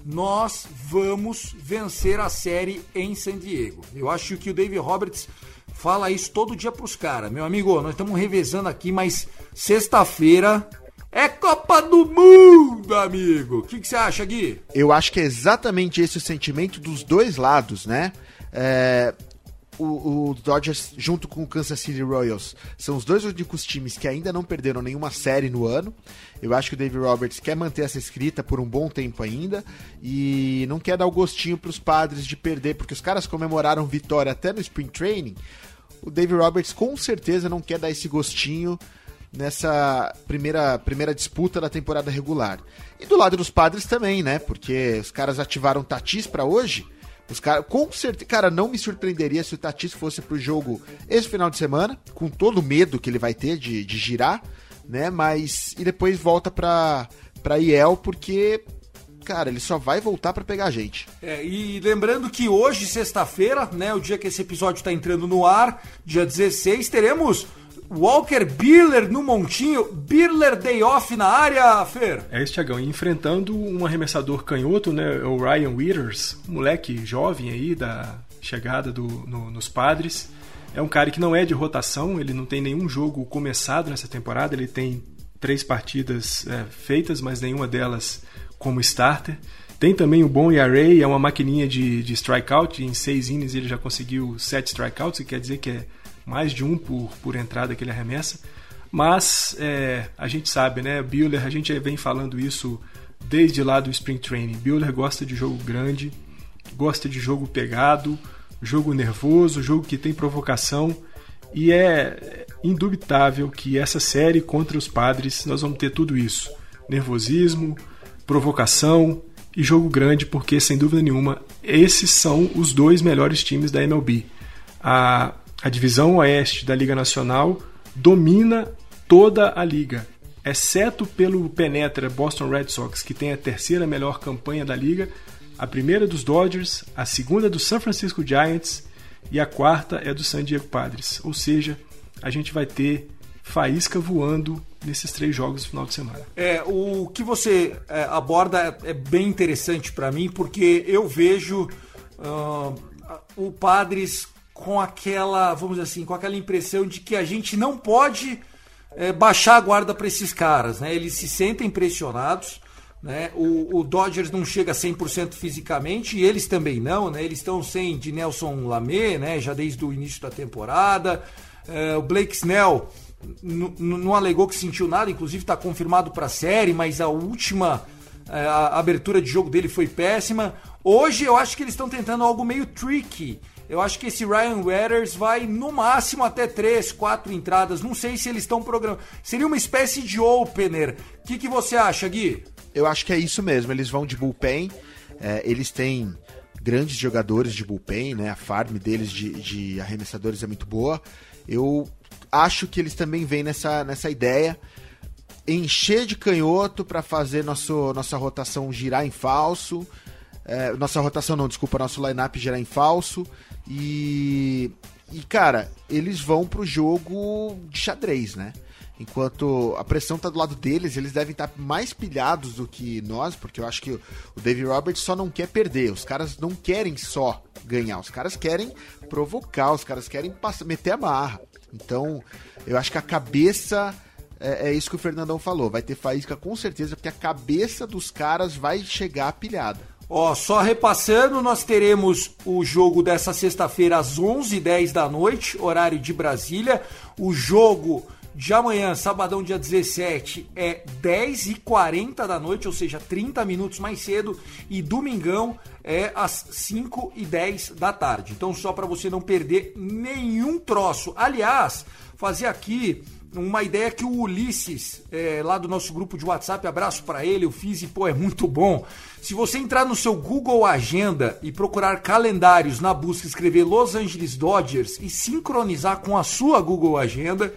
S1: Nós vamos vencer a série em San Diego. Eu acho que o David Roberts fala isso todo dia pros caras. Meu amigo, nós estamos revezando aqui, mas sexta-feira é Copa do Mundo, amigo. O que, que, você acha, Gui?
S3: Eu acho que é exatamente esse o sentimento dos dois lados, né? É, o, o, Dodgers, junto com o Kansas City Royals, são os dois únicos times que ainda não perderam nenhuma série no ano. Eu acho que o Dave Roberts quer manter essa escrita por um bom tempo ainda e não quer dar o gostinho para os padres de perder, porque os caras comemoraram vitória até no Spring Training. O Dave Roberts com certeza não quer dar esse gostinho nessa primeira, primeira disputa da temporada regular. E do lado dos padres também, né? Porque os caras ativaram Tatis para hoje. Os caras, com certeza, cara, não me surpreenderia se o Tatis fosse pro jogo esse final de semana, com todo o medo que ele vai ter de, de girar, né? Mas e depois volta para para IEL porque cara, ele só vai voltar para pegar a gente.
S1: É, e lembrando que hoje, sexta-feira, né, o dia que esse episódio está entrando no ar, dia 16, teremos Walker Birler no montinho, Birler Day Off na área, Fer.
S2: É isso, Tiagão. Enfrentando um arremessador canhoto, né? O Ryan Withers, um moleque jovem aí da chegada do, no, nos padres. É um cara que não é de rotação, ele não tem nenhum jogo começado nessa temporada, ele tem três partidas é, feitas, mas nenhuma delas como starter. Tem também o bom ERA, é uma maquininha de, de strikeout. Em seis innings ele já conseguiu sete strikeouts, que quer dizer que é mais de um por, por entrada que ele arremessa. Mas é, a gente sabe, né? Buehler, a gente vem falando isso desde lá do Spring Training. Buehler gosta de jogo grande, gosta de jogo pegado, jogo nervoso, jogo que tem provocação. E é indubitável que essa série contra os padres nós vamos ter tudo isso: nervosismo, provocação e jogo grande, porque sem dúvida nenhuma esses são os dois melhores times da MLB. A, a divisão oeste da Liga Nacional domina toda a liga, exceto pelo penetra Boston Red Sox, que tem a terceira melhor campanha da liga, a primeira dos Dodgers, a segunda do San Francisco Giants e a quarta é do San Diego Padres. Ou seja, a gente vai ter faísca voando nesses três jogos no final de semana.
S1: É, o que você é, aborda é bem interessante para mim, porque eu vejo uh, o Padres com aquela, vamos dizer assim, com aquela impressão de que a gente não pode é, baixar a guarda para esses caras, né? Eles se sentem pressionados, né? O, o Dodgers não chega a 100% fisicamente e eles também não, né? Eles estão sem de Nelson Lamé, né? Já desde o início da temporada. É, o Blake Snell não alegou que sentiu nada, inclusive está confirmado para a série, mas a última é, a abertura de jogo dele foi péssima. Hoje eu acho que eles estão tentando algo meio tricky. Eu acho que esse Ryan Weathers vai no máximo até três, quatro entradas. Não sei se eles estão programando. Seria uma espécie de opener. O que, que você acha, Gui?
S3: Eu acho que é isso mesmo. Eles vão de bullpen. É, eles têm grandes jogadores de bullpen, né? A farm deles de, de arremessadores é muito boa. Eu acho que eles também vêm nessa, nessa ideia encher de canhoto para fazer nosso, nossa rotação girar em falso. É, nossa rotação não, desculpa, nosso lineup girar em falso. E, e cara, eles vão pro jogo de xadrez, né? Enquanto a pressão tá do lado deles, eles devem estar tá mais pilhados do que nós, porque eu acho que o David Roberts só não quer perder. Os caras não querem só ganhar, os caras querem provocar, os caras querem passar, meter a marra. Então, eu acho que a cabeça é, é, isso que o Fernandão falou. Vai ter faísca com certeza, porque a cabeça dos caras vai chegar pilhada.
S1: Ó, só repassando, nós teremos o jogo dessa sexta-feira às 11h10 da noite, horário de Brasília. O jogo de amanhã, sabadão, dia 17, é 10h40 da noite, ou seja, 30 minutos mais cedo. E domingão é às 5h10 da tarde. Então, só para você não perder nenhum troço. Aliás, fazer aqui uma ideia que o Ulisses, é, lá do nosso grupo de WhatsApp, abraço para ele, eu fiz e pô, é muito bom. Se você entrar no seu Google Agenda e procurar calendários na busca, escrever Los Angeles Dodgers e sincronizar com a sua Google Agenda,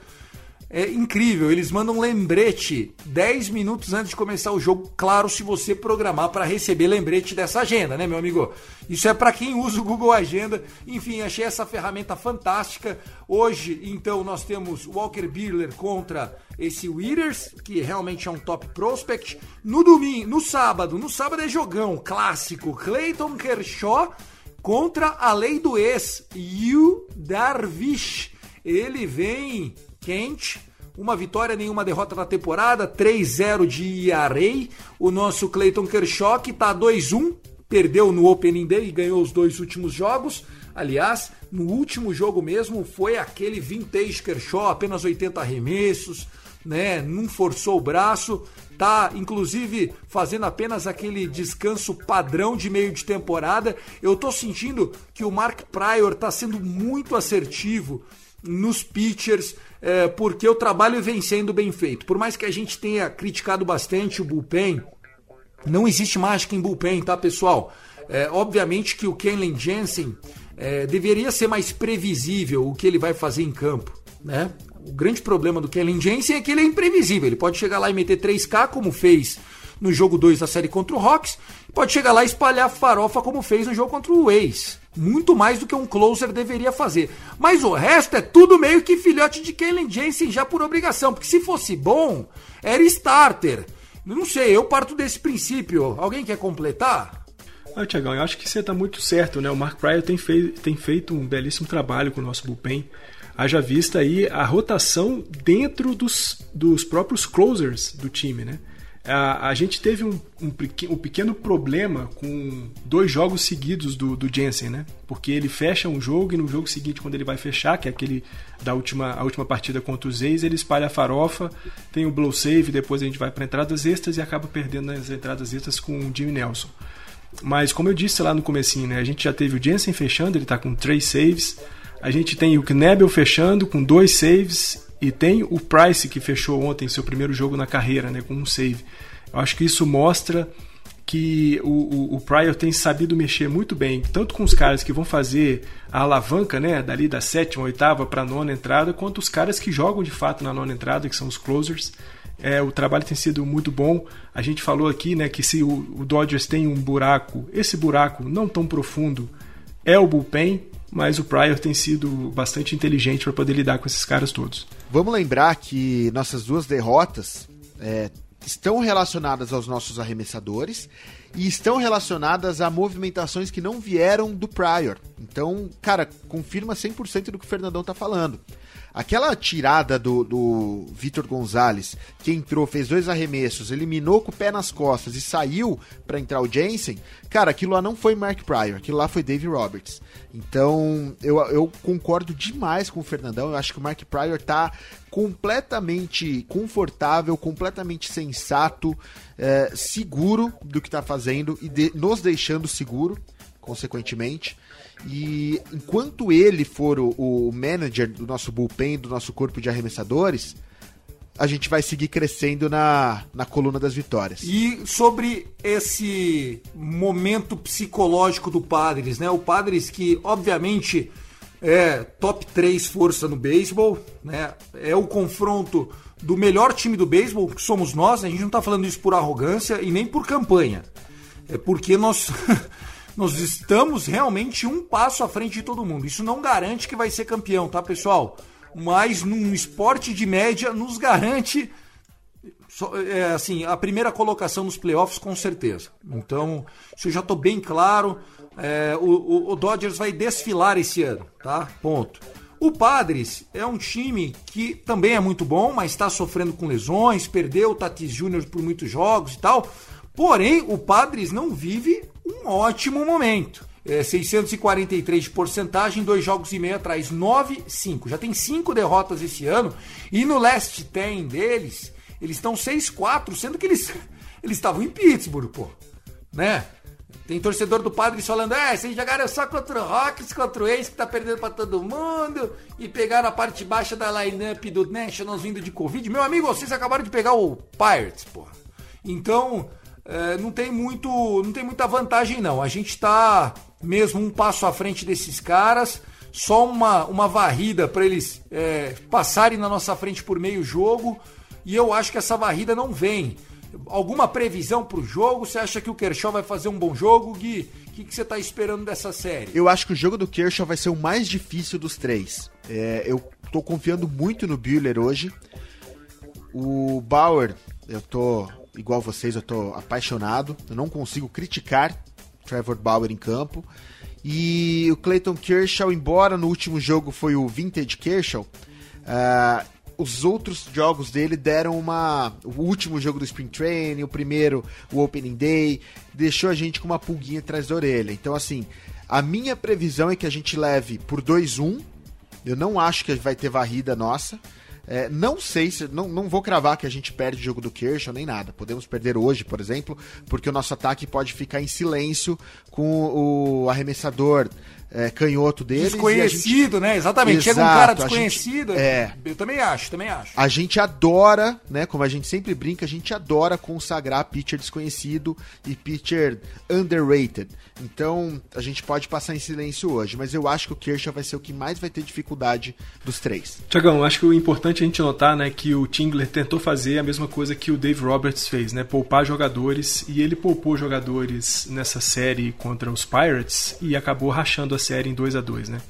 S1: é incrível, eles mandam um lembrete 10 minutos antes de começar o jogo, claro, se você programar para receber lembrete dessa agenda, né, meu amigo? Isso é para quem usa o Google Agenda. Enfim, achei essa ferramenta fantástica. Hoje, então, nós temos Walker Buehler contra esse Witters, que realmente é um top prospect. No domingo, no sábado, no sábado é jogão clássico, Clayton Kershaw contra a lei do ex, Yu Darvish. Ele vem quente. Uma vitória, nenhuma derrota na temporada, 3-0 de Arei. O nosso Clayton Kershaw que tá 2-1, perdeu no Opening Day e ganhou os dois últimos jogos. Aliás, no último jogo mesmo foi aquele vintage Kershaw, apenas 80 arremessos, né? Não forçou o braço, tá inclusive fazendo apenas aquele descanso padrão de meio de temporada. Eu tô sentindo que o Mark Pryor tá sendo muito assertivo nos pitchers, é, porque o trabalho vem sendo bem feito. Por mais que a gente tenha criticado bastante o bullpen, não existe mágica em bullpen, tá, pessoal? É, obviamente que o Kenley Jensen é, deveria ser mais previsível o que ele vai fazer em campo, né? O grande problema do Kenley Jensen é que ele é imprevisível. Ele pode chegar lá e meter 3K, como fez no jogo 2 da série contra o Rocks, pode chegar lá e espalhar farofa, como fez no jogo contra o Ace muito mais do que um closer deveria fazer. Mas o resto é tudo meio que filhote de Kellen Jensen já por obrigação, porque se fosse bom, era starter. Não sei, eu parto desse princípio. Alguém quer completar?
S2: Ah, Tiagão, eu acho que você está muito certo, né? O Mark Pryor tem, fei tem feito um belíssimo trabalho com o nosso bullpen. Haja vista aí a rotação dentro dos, dos próprios closers do time, né? A, a gente teve um, um, um, pequeno problema com dois jogos seguidos do, do Jensen, né? Porque ele fecha um jogo e no jogo seguinte, quando ele vai fechar, que é aquele da última, a última partida contra os Ex, ele espalha a farofa, tem o blow save, depois a gente vai para entradas extras e acaba perdendo nas entradas extras com o Jimmy Nelson. Mas como eu disse lá no comecinho, né? A gente já teve o Jensen fechando, ele está com três saves. A gente tem o Knebel fechando com dois saves e tem o Price que fechou ontem seu primeiro jogo na carreira, né, com um save. Eu acho que isso mostra que o, o, o Pryor tem sabido mexer muito bem, tanto com os caras que vão fazer a alavanca, né, dali da sétima, oitava para nona entrada, quanto os caras que jogam de fato na nona entrada, que são os closers. É, o trabalho tem sido muito bom. A gente falou aqui, né, que se o, o Dodgers tem um buraco, esse buraco não tão profundo é o bullpen, mas o Pryor tem sido bastante inteligente para poder lidar com esses caras todos.
S3: Vamos lembrar que nossas duas derrotas é, estão relacionadas aos nossos arremessadores e estão relacionadas a movimentações que não vieram do Pryor. Então, cara, confirma 100% do que o Fernandão tá falando. Aquela tirada do, do Vitor Gonzalez, que entrou, fez dois arremessos, eliminou com o pé nas costas e saiu para entrar o Jensen, cara, aquilo lá não foi Mark Pryor, aquilo lá foi Dave Roberts. Então, eu, eu concordo demais com o Fernandão, eu acho que o Mark Pryor tá completamente confortável, completamente sensato, é, seguro do que tá fazendo e de, nos deixando seguro, consequentemente. E enquanto ele for o, o manager do nosso bullpen, do nosso corpo de arremessadores, a gente vai seguir crescendo na, na coluna das vitórias.
S1: E sobre esse momento psicológico do Padres, né? O Padres que, obviamente, é top 3 força no beisebol, né? É o confronto do melhor time do beisebol, que somos nós. A gente não está falando isso por arrogância e nem por campanha. É porque nós [LAUGHS] nós estamos realmente um passo à frente de todo mundo. Isso não garante que vai ser campeão, tá, pessoal? Mas num esporte de média nos garante é, assim, a primeira colocação nos playoffs com certeza. Então, isso eu já estou bem claro. É, o, o, o, Dodgers vai desfilar esse ano, tá? Ponto. O Padres é um time que também é muito bom, mas está sofrendo com lesões, perdeu o Tatis Júnior por muitos jogos e tal. Porém, o Padres não vive um ótimo momento. É, 643 de porcentagem, dois jogos e meio atrás, 9-5. Já tem cinco derrotas esse ano. E no last 10 deles, eles estão 6-4, sendo que eles [LAUGHS] eles estavam em Pittsburgh, pô. Né? Tem torcedor do Padres falando, é, vocês jogaram só contra o Rocks, contra o Ace, que tá perdendo pra todo mundo, e pegaram a parte baixa da lineup do Nationals vindo de Covid. Meu amigo, vocês acabaram de pegar o Pirates, pô. Então, é, não tem muito, não tem muita vantagem não. A gente está mesmo um passo à frente desses caras, só uma, uma varrida para eles é, passarem na nossa frente por meio jogo. E eu acho que essa varrida não vem. Alguma previsão para o jogo? Você acha que o Kershaw vai fazer um bom jogo, Gui? O que, você está esperando dessa série?
S3: Eu acho que o jogo do Kershaw vai ser o mais difícil dos três. É, eu estou confiando muito no Buehler hoje. O Bauer, eu tô igual vocês, eu tô apaixonado. Eu não consigo criticar Trevor Bauer em campo. E o Clayton Kershaw, embora no último jogo foi o Vintage Kershaw, uh, os outros jogos dele deram uma. O último jogo do Spring Training, o primeiro, o Opening Day, deixou a gente com uma pulguinha atrás da orelha. Então, assim, a minha previsão é que a gente leve por 2-1. Eu não acho que vai ter varrida nossa. É, não sei se. Não, não vou cravar que a gente perde o jogo do Kershaw nem nada. Podemos perder hoje, por exemplo, porque o nosso ataque pode ficar em silêncio com o arremessador é, canhoto dele.
S1: Desconhecido, gente... né? Exatamente. Exato, Chega um cara desconhecido.
S3: Gente... É.
S1: Eu também acho, também acho.
S3: A gente adora, né? Como a gente sempre brinca, a gente adora consagrar pitcher desconhecido e pitcher underrated. Então, a gente pode passar em silêncio hoje, mas eu acho que o Kershaw vai ser o que mais vai ter dificuldade dos três.
S2: Tiagão, acho que o importante é a gente notar, né, que o Tingler tentou fazer a mesma coisa que o Dave Roberts fez, né? Poupar jogadores, e ele poupou jogadores nessa série contra os Pirates e acabou rachando série em 2 a 2 né?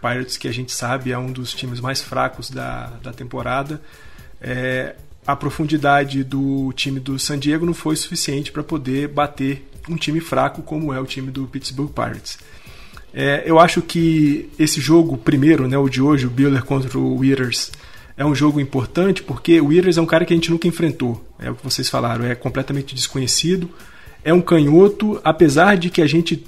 S2: Pirates, que a gente sabe é um dos times mais fracos da, da temporada. É, a profundidade do time do San Diego não foi suficiente para poder bater um time fraco como é o time do Pittsburgh Pirates. É, eu acho que esse jogo, primeiro, né, o de hoje, o Buehler contra o Withers, é um jogo importante porque o Withers é um cara que a gente nunca enfrentou. É o que vocês falaram, é completamente desconhecido. É um canhoto, apesar de que a gente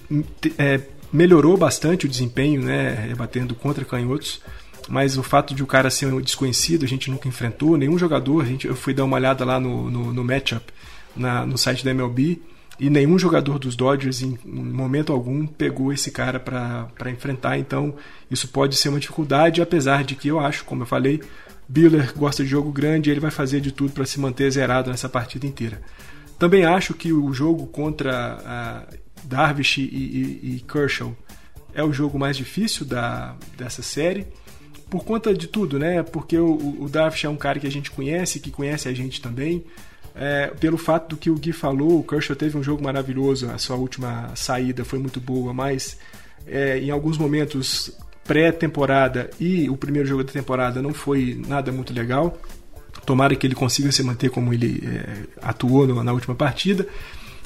S2: é, melhorou bastante o desempenho, né, batendo contra canhotos. Mas o fato de o cara ser um desconhecido, a gente nunca enfrentou, nenhum jogador. A gente, eu fui dar uma olhada lá no, no, no matchup na, no site da MLB e nenhum jogador dos Dodgers, em, momento algum, pegou esse cara para enfrentar. Então, isso pode ser uma dificuldade, apesar de que eu acho, como eu falei, Biller gosta de jogo grande e ele vai fazer de tudo para se manter zerado nessa partida inteira. Também acho que o jogo contra Darvish e, e, e, Kershaw é o jogo mais difícil da, dessa série por conta de tudo, né? Porque o, o Darvish é um cara que a gente conhece, que conhece a gente também é, pelo fato do que o Gui falou, o Kershaw teve um jogo maravilhoso, a sua última saída foi muito boa, mas é, em alguns momentos pré-temporada e o primeiro jogo da temporada não foi nada muito legal. Tomara que ele consiga se manter como ele é, atuou na última partida.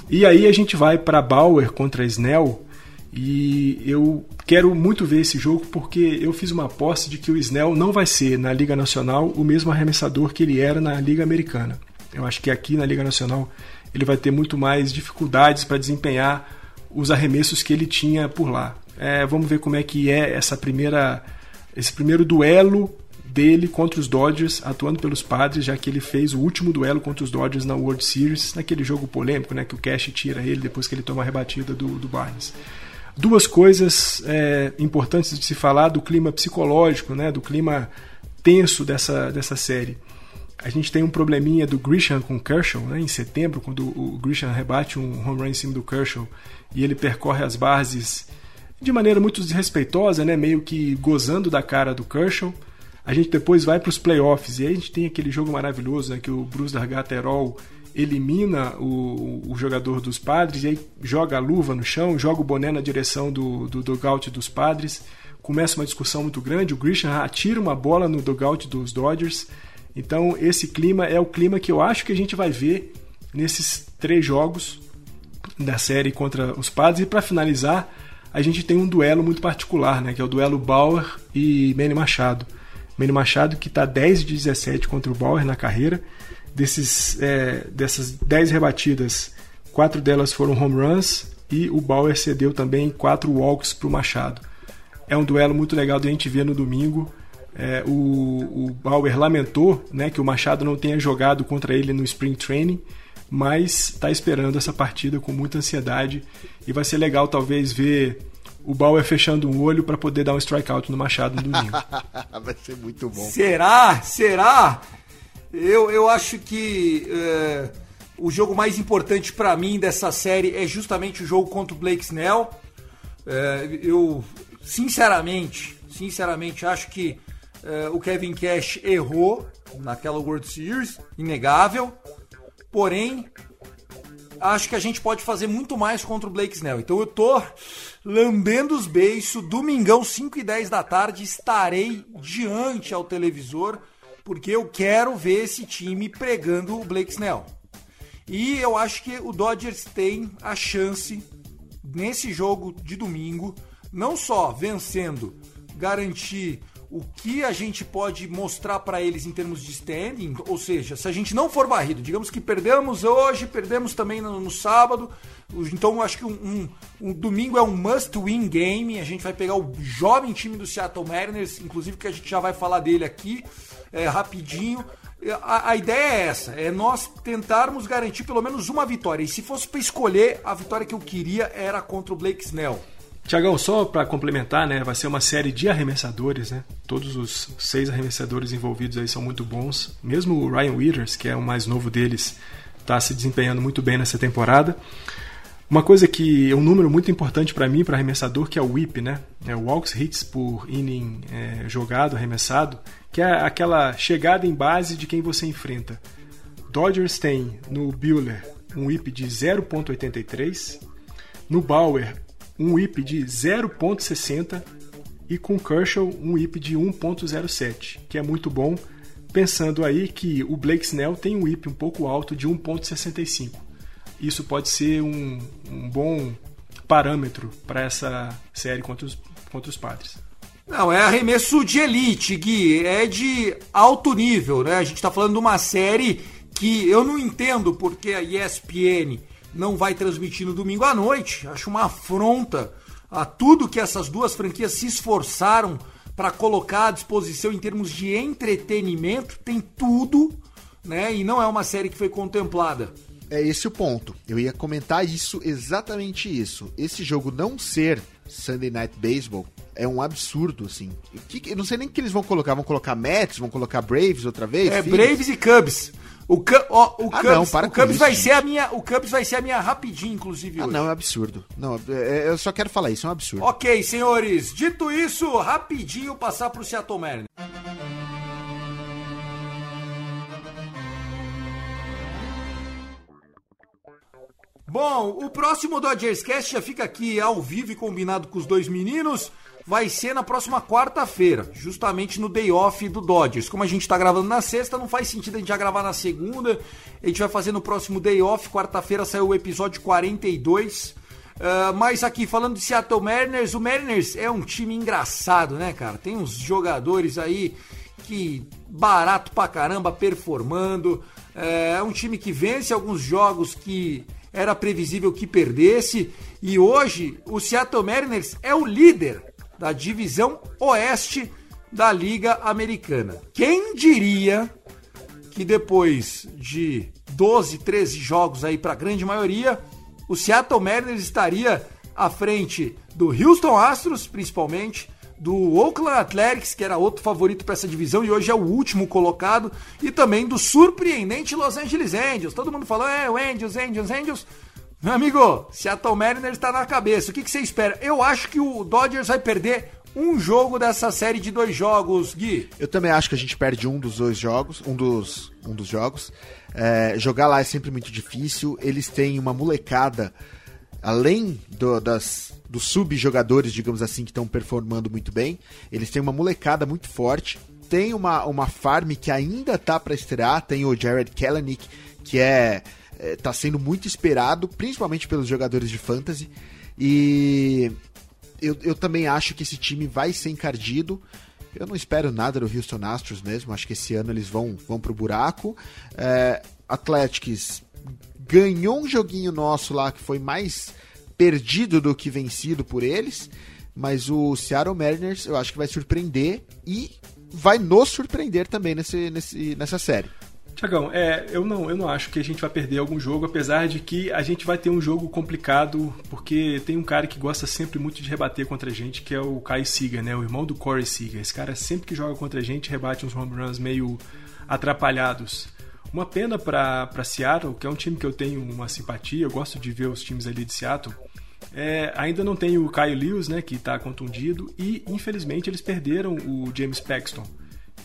S2: E aí a gente vai para Bauer contra Snell. E eu quero muito ver esse jogo porque eu fiz uma aposta de que o Snell não vai ser na Liga Nacional o mesmo arremessador que ele era na Liga Americana. Eu acho que aqui na Liga Nacional ele vai ter muito mais dificuldades para desempenhar os arremessos que ele tinha por lá. É, vamos ver como é que é essa primeira, esse primeiro duelo dele contra os Dodgers, atuando pelos Padres, já que ele fez o último duelo contra os Dodgers na World Series, naquele jogo polêmico, né, que o Cash tira ele depois que ele toma a rebatida do, do Barnes. Duas coisas é, importantes de se falar do clima psicológico, né, do clima tenso dessa, dessa série. A gente tem um probleminha do Grisham com Kershaw, né, em setembro, quando o Grisham rebate um home run em cima do Kershaw e ele percorre as bases de maneira muito desrespeitosa, né, meio que gozando da cara do Kershaw. A gente depois vai para os playoffs e aí a gente tem aquele jogo maravilhoso né, que o Bruce Dargaterol elimina o, o, jogador dos padres e aí joga a luva no chão, joga o boné na direção do, do dugout dos padres. Começa uma discussão muito grande. O Grisham atira uma bola no dugout dos Dodgers então, esse clima é o clima que eu acho que a gente vai ver nesses três jogos da série contra os Padres. E para finalizar, a gente tem um duelo muito particular, né, que é o duelo Bauer e Manny Machado. Manny Machado que está 10 de 17 contra o Bauer na carreira. Desses, é, dessas 10 rebatidas, quatro delas foram home runs e o Bauer cedeu também quatro walks para o Machado. É um duelo muito legal de a gente ver no domingo. É, o, o Bauer lamentou né, que o Machado não tenha jogado contra ele no Spring Training, mas está esperando essa partida com muita ansiedade e vai ser legal talvez ver o Bauer fechando um olho para poder dar um strikeout no Machado no domingo. [LAUGHS]
S3: vai ser muito bom.
S1: Será? Será? Eu, eu acho que é, o jogo mais importante para mim dessa série é justamente o jogo contra o Blake Snell. É, eu, sinceramente, sinceramente acho que Uh, o Kevin Cash errou naquela World Series, inegável. Porém, acho que a gente pode fazer muito mais contra o Blake Snell. Então eu tô lambendo os beiços. Domingão, 5 e 10 da tarde, estarei diante ao televisor, porque eu quero ver esse time pregando o Blake Snell. E eu acho que o Dodgers tem a chance, nesse jogo de domingo, não só vencendo, garantir o que a gente pode mostrar para eles em termos de standing, ou seja, se a gente não for varrido, digamos que perdemos hoje, perdemos também no, no sábado, então acho que um, um, um, domingo é um must-win game, a gente vai pegar o jovem time do Seattle Mariners, inclusive que a gente já vai falar dele aqui é, rapidinho. A, a, ideia é essa, é nós tentarmos garantir pelo menos uma vitória. E se fosse para escolher, a vitória que eu queria era contra o Blake Snell.
S2: Tiagão, só para complementar, né, vai ser uma série de arremessadores, né? Todos os seis arremessadores envolvidos aí são muito bons. Mesmo o Ryan Withers, que é o mais novo deles, está se desempenhando muito bem nessa temporada. Uma coisa que é um número muito importante para mim, para arremessador, que é o WHIP, né? É o walks hits por inning é, jogado, arremessado, que é aquela chegada em base de quem você enfrenta. Dodgers tem no Buehler um WHIP de 0.83, no Bauer um whip de 0.60 e com Kershaw um whip de 1.07, que é muito bom, pensando aí que o Blake Snell tem um whip um pouco alto de 1.65. Isso pode ser um, um bom parâmetro para essa série contra os, contra os padres.
S1: Não, é arremesso de elite, Gui. É de alto nível, né? A gente tá falando de uma série que eu não entendo porque a ESPN não vai transmitir no domingo à noite. Acho uma afronta a tudo que essas duas franquias se esforçaram para colocar à disposição em termos de entretenimento. Tem tudo, né? E não é uma série que foi contemplada.
S3: É esse o ponto. Eu ia comentar isso, exatamente isso. Esse jogo não ser Sunday Night Baseball é um absurdo, assim. Que, eu não sei nem o que eles vão colocar. Vão colocar Mets, vão colocar Braves outra vez?
S1: É? Braves e Cubs. O, ó, o
S3: Ah,
S1: Cubs,
S3: não, para
S1: o Cubs
S3: isso,
S1: vai
S3: gente.
S1: ser a minha, o Cubs vai ser a minha rapidinho, inclusive.
S3: Ah,
S1: hoje.
S3: não, é um absurdo. Não, é- eu só quero falar isso, é um absurdo.
S1: Ok, senhores. Dito isso, rapidinho passar pro Seattle Mariners. Bom, o próximo Dodgers Cast já fica aqui ao vivo e combinado com os dois meninos. Vai ser na próxima quarta-feira, justamente no day off do Dodgers. Como a gente tá gravando na sexta, não faz sentido a gente já gravar na segunda. A gente vai fazer no próximo day off. Quarta-feira saiu o episódio 42. Ah, mas aqui, falando de Seattle Mariners, o Mariners é um time engraçado, né, cara? Tem uns jogadores aí que barato pra caramba, performando. É um time que vence alguns jogos que era previsível que perdesse. E hoje o Seattle Mariners é o líder da divisão oeste da Liga Americana. Quem diria que depois de 12, 13 jogos aí para a grande maioria, o Seattle Mariners estaria à frente do Houston Astros, principalmente, do Oakland Athletics, que era outro favorito para essa divisão e hoje é o último colocado, e também do surpreendente Los Angeles Angels. Todo mundo falou, é, o Angels, Angels, Angels. Meu amigo, Seattle Mariners está na cabeça. O que, que você espera? Eu acho que o Dodgers vai perder um jogo dessa série de dois jogos, Gui.
S3: Eu também acho que a gente perde um dos dois jogos, um dos, um dos jogos. É, jogar lá é sempre muito difícil. Eles têm uma molecada, além do- das, dos sub-jogadores, digamos assim, que estão performando muito bem. Eles têm uma molecada muito forte. Tem uma, uma farm que ainda tá para estrear. Tem o Jared Kalanick, que é, é tá sendo muito esperado, principalmente pelos jogadores de fantasy. E eu, eu também acho que esse time vai ser encardido. Eu não espero nada do Houston Astros mesmo. Acho que esse ano eles vão, vão pro buraco. É, Athletics ganhou um joguinho nosso lá que foi mais perdido do que vencido por eles. Mas o Seattle Mariners eu acho que vai surpreender e vai nos surpreender também nesse, nesse, nessa série.
S2: Tiagão, é, eu não, eu não acho que a gente vai perder algum jogo, apesar de que a gente vai ter um jogo complicado, porque tem um cara que gosta sempre muito de rebater contra a gente, que é o Kai Seager, né? O irmão do Corey Seager. Esse cara sempre que joga contra a gente rebate uns home runs meio atrapalhados. Uma pena para Seattle, que é um time que eu tenho uma simpatia, eu gosto de ver os times ali de Seattle. É, ainda não tem o Kyle Lewis, né, que está contundido, e infelizmente eles perderam o James Paxton,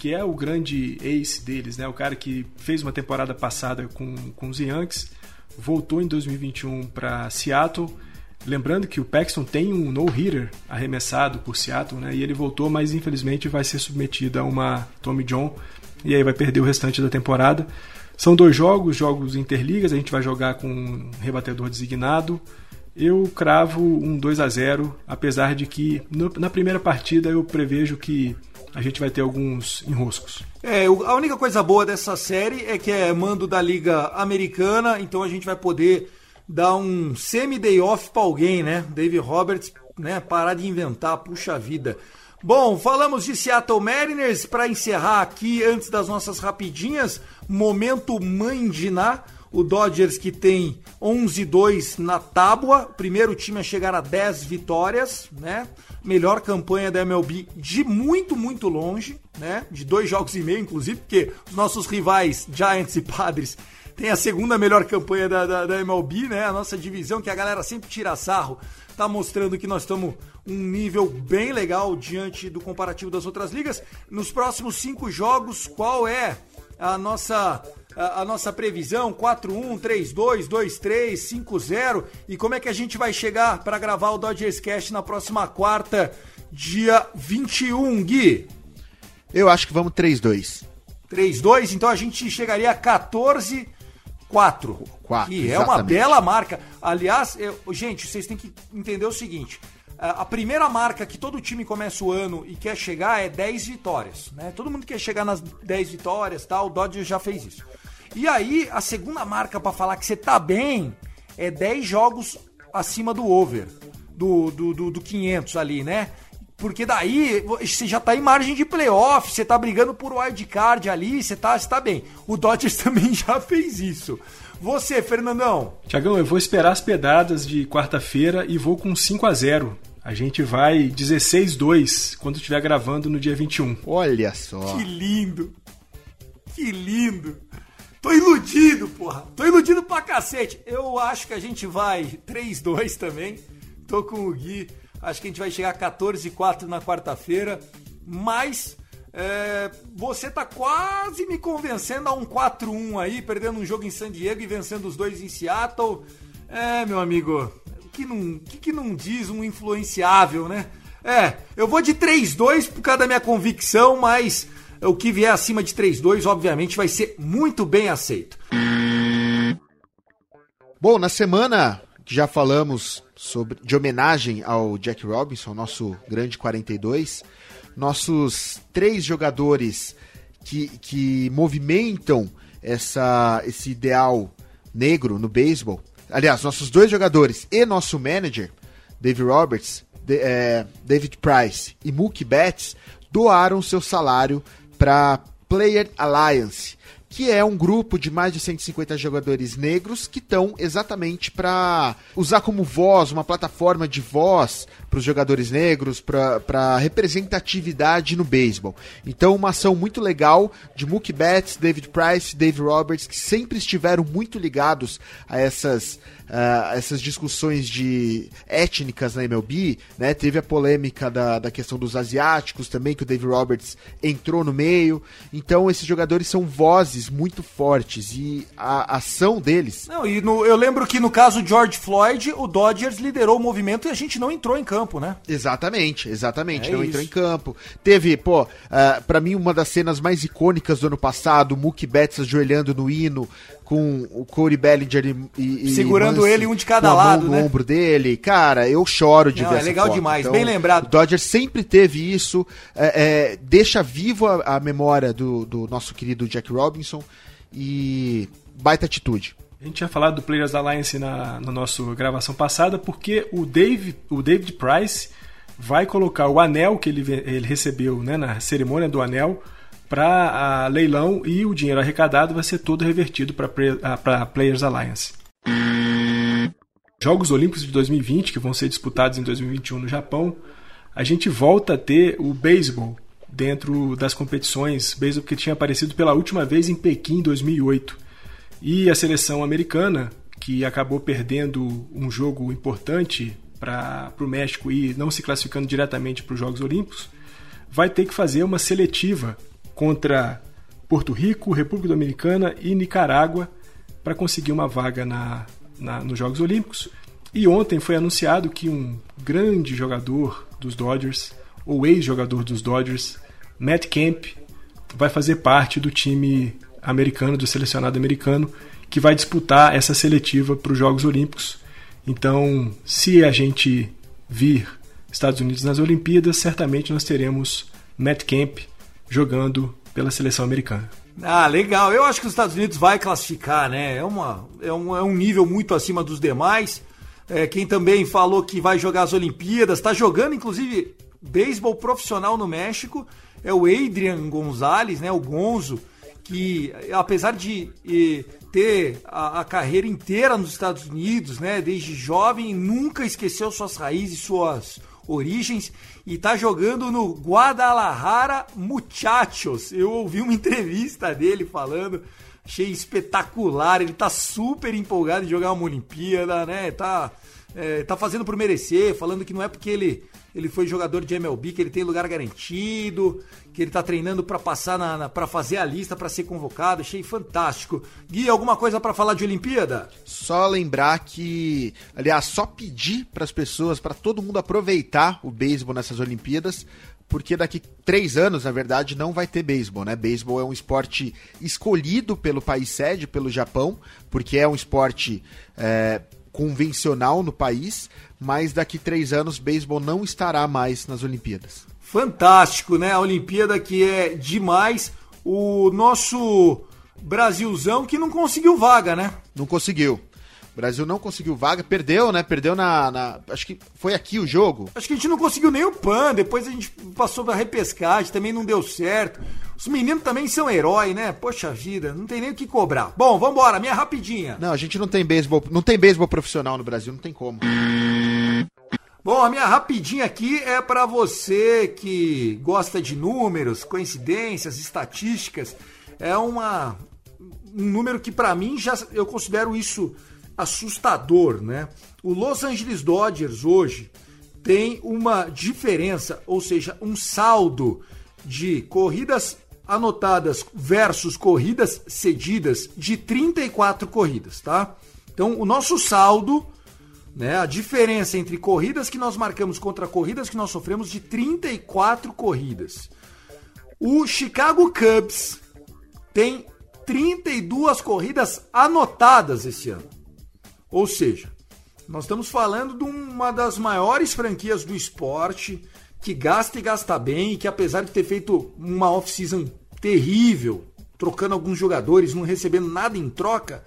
S2: que é o grande ace deles, né, o cara que fez uma temporada passada com, com os Yankees, voltou em 2021 para Seattle. Lembrando que o Paxton tem um no-hitter arremessado por Seattle, né, e ele voltou, mas infelizmente vai ser submetido a uma Tommy John, e aí vai perder o restante da temporada. São dois jogos, jogos interligas, a gente vai jogar com um rebatedor designado. Eu cravo um 2 a 0 apesar de que no- na primeira partida eu prevejo que a gente vai ter alguns enroscos.
S1: É, a única coisa boa dessa série é que é mando da Liga Americana, então a gente vai poder dar um semi-day off pra alguém, né? Dave Roberts, né? Parar de inventar, puxa vida. Bom, falamos de Seattle Mariners para encerrar aqui antes das nossas rapidinhas. Momento mãe de Ná. O Dodgers que tem 11-2 na tábua, primeiro time a chegar a 10 vitórias, né? Melhor campanha da MLB de muito, muito longe, né? De dois jogos e meio, inclusive, porque os nossos rivais, Giants e Padres, têm a segunda melhor campanha da, da, da MLB, né? A nossa divisão, que a galera sempre tira sarro, tá mostrando que nós estamos um nível bem legal diante do comparativo das outras ligas. Nos próximos cinco jogos, qual é a nossa a, a nossa previsão 4-1, 3-2, 2-3, 5-0 e como é que a gente vai chegar para gravar o Dodgers Cast na próxima quarta, dia 21, Gui?
S3: Eu acho que vamos 3-2.
S1: 3-2, então a gente chegaria a 14 Quatro.
S3: Quatro,
S1: Que é uma
S3: exatamente.
S1: bela marca. Aliás, eu- gente, vocês têm que entender o seguinte. A primeira marca que todo time começa o ano e quer chegar é 10 vitórias. Né? Todo mundo quer chegar nas 10 vitórias, tal. O Dodgers já fez isso. E aí, a segunda marca pra falar que você tá bem é 10 jogos acima do over, do, do, do, do 500 ali, né? Porque daí você já tá em margem de playoff, você tá brigando por wild card ali, você tá, você tá bem. O Dodgers [LAUGHS] também já fez isso. Você, Fernandão,
S2: Tiagão, eu vou esperar as pedradas de quarta-feira e vou com 5 a 0 A gente vai 16-2 quando estiver gravando no dia 21.
S3: Olha só.
S1: que lindo. Que lindo. Tô iludido, porra. Tô iludido pra cacete. Eu acho que a gente vai 3-2 também. Tô com o Gui. Acho que a gente vai chegar 14-4 na quarta-feira. Mas é, você tá quase me convencendo a um 4-1 aí, perdendo um jogo em San Diego e vencendo os dois em Seattle. É, meu amigo, o que não, que, que não diz um influenciável, né? É, eu vou de 3-2 por causa da minha convicção, mas o que vier acima de 3-2, obviamente, vai ser muito bem aceito.
S3: Bom, na semana que já falamos sobre de homenagem ao Jack Robinson, nosso grande 42, nossos três jogadores que, que movimentam essa, esse ideal negro no beisebol, aliás, nossos dois jogadores e nosso manager, Dave Roberts, de- é, David Price e Mookie Betts, doaram seu salário para Player Alliance, que é um grupo de mais de 150 jogadores negros que estão exatamente para usar como voz, uma plataforma de voz para os jogadores negros, para representatividade no beisebol. Então, uma ação muito legal de Mookie Betts, David Price, Dave Roberts, que sempre estiveram muito ligados a essas ah, essas discussões de étnicas na MLB, né? Teve a polêmica da, da questão dos asiáticos também, que o Dave Roberts entrou no meio. Então, esses jogadores são vozes muito fortes e a ação deles.
S1: Não, e no- eu lembro que no caso George Floyd, o Dodgers liderou o movimento e a gente não entrou em campo, né?
S3: Exatamente, exatamente.
S1: É
S3: não
S1: isso.
S3: entrou em campo. Teve, pô, ah, pra mim, uma das cenas mais icônicas do ano passado, o Mookie Betts ajoelhando no hino com o Corey Bellinger e, e-
S1: Segurando ele um de cada lado,
S3: no
S1: né?
S3: ombro dele. Cara, eu choro de
S1: Não,
S3: ver
S1: é legal
S3: foto.
S1: demais, bem lembrado.
S3: O Dodgers sempre teve isso, é, é, deixa vivo a, a memória do, do nosso querido Jack Robinson e baita atitude.
S2: A gente tinha falado do Players Alliance na, na nossa gravação passada, porque o, Dave, o David Price vai colocar o anel que ele, ele recebeu né, na cerimônia do anel para leilão e o dinheiro arrecadado vai ser todo revertido para Players Alliance. Jogos Olímpicos de 2020, que vão ser disputados em 2021 no Japão, a gente volta a ter o beisebol dentro das competições, beisebol que tinha aparecido pela última vez em Pequim em 2008. E a seleção americana, que acabou perdendo um jogo importante para o México e não se classificando diretamente para os Jogos Olímpicos, vai ter que fazer uma seletiva contra Porto Rico, República Dominicana e Nicarágua para conseguir uma vaga na, na- nos Jogos Olímpicos. E ontem foi anunciado que um grande jogador dos Dodgers, ou ex-jogador dos Dodgers, Matt Kemp, vai fazer parte do time americano, do selecionado americano, que vai disputar essa seletiva para os Jogos Olímpicos. Então, se a gente vir Estados Unidos nas Olimpíadas, certamente nós teremos Matt Kemp jogando pela seleção americana.
S1: Ah, legal. Eu acho que os Estados Unidos vai classificar, né? É, uma, é, um, é um nível muito acima dos demais. É, quem também falou que vai jogar as Olimpíadas, está jogando, inclusive, beisebol profissional no México, é o Adrian Gonzalez, né? O Gonzo, que apesar de ter a, a carreira inteira nos Estados Unidos, né? Desde jovem, nunca esqueceu suas raízes, suas origens e tá jogando no Guadalajara Muchachos. Eu ouvi uma [LAUGHS] entrevista dele falando, achei espetacular. Ele tá super empolgado em jogar uma Olimpíada, né? Tá é, tá fazendo por merecer, falando que não é porque ele, ele foi jogador de MLB que ele tem lugar garantido, que ele tá treinando para passar na, na para fazer a lista para ser convocado. Achei fantástico. Gui, alguma coisa para falar de Olimpíada?
S3: Só lembrar que, aliás, só pedir para as pessoas, para todo mundo aproveitar o beisebol nessas Olimpíadas, porque daqui três anos, na verdade, não vai ter beisebol, né? Beisebol é um esporte escolhido pelo país sede, pelo Japão, porque é um esporte é, convencional no país, mas daqui três anos beisebol não estará mais nas Olimpíadas.
S1: Fantástico, né? A Olimpíada que é demais. O nosso Brasilzão que não conseguiu vaga, né?
S3: Não conseguiu. O Brasil não conseguiu vaga, perdeu, né? Perdeu na, na, Acho que foi aqui o jogo.
S1: Acho que a gente não conseguiu nem o PAN, depois a gente passou pra repescagem, também não deu certo. Os meninos também são herói, né? Poxa vida, não tem nem o que cobrar. Bom, vambora, minha rapidinha.
S3: Não, a gente não tem beisebol, não tem beisebol profissional no Brasil, não tem como.
S1: Bom, a minha rapidinha aqui é para você que gosta de números, coincidências, estatísticas. É uma um número que para mim já eu considero isso assustador, né? O Los Angeles Dodgers hoje tem uma diferença, ou seja, um saldo de corridas anotadas versus corridas cedidas de 34 corridas, tá? Então, o nosso saldo, né, a diferença entre corridas que nós marcamos contra corridas que nós sofremos de 34 corridas. O Chicago Cubs tem 32 corridas anotadas esse ano. Ou seja, nós estamos falando de uma das maiores franquias do esporte, que gasta e gasta bem, e que apesar de ter feito uma off-season terrível, trocando alguns jogadores, não recebendo nada em troca,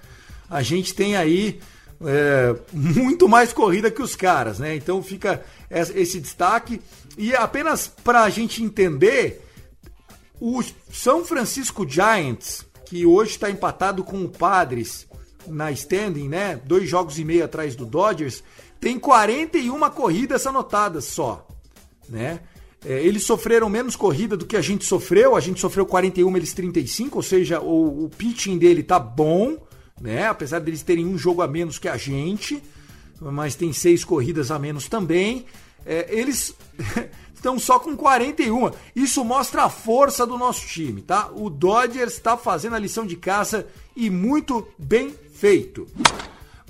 S1: a gente tem aí é, muito mais corrida que os caras, né? Então fica esse destaque. E apenas para a gente entender, o São Francisco Giants, que hoje está empatado com o Padres na standing, né? Dois jogos e meio atrás do Dodgers, tem 41 corridas anotadas só, né? É, eles sofreram menos corrida do que a gente sofreu, a gente sofreu 41, eles 35, ou seja, o, o pitching dele tá bom, né? Apesar deles terem um jogo a menos que a gente, mas tem seis corridas a menos também. É, eles [LAUGHS] estão só com 41. Isso mostra a força do nosso time, tá? O Dodgers está fazendo a lição de casa e muito bem feito.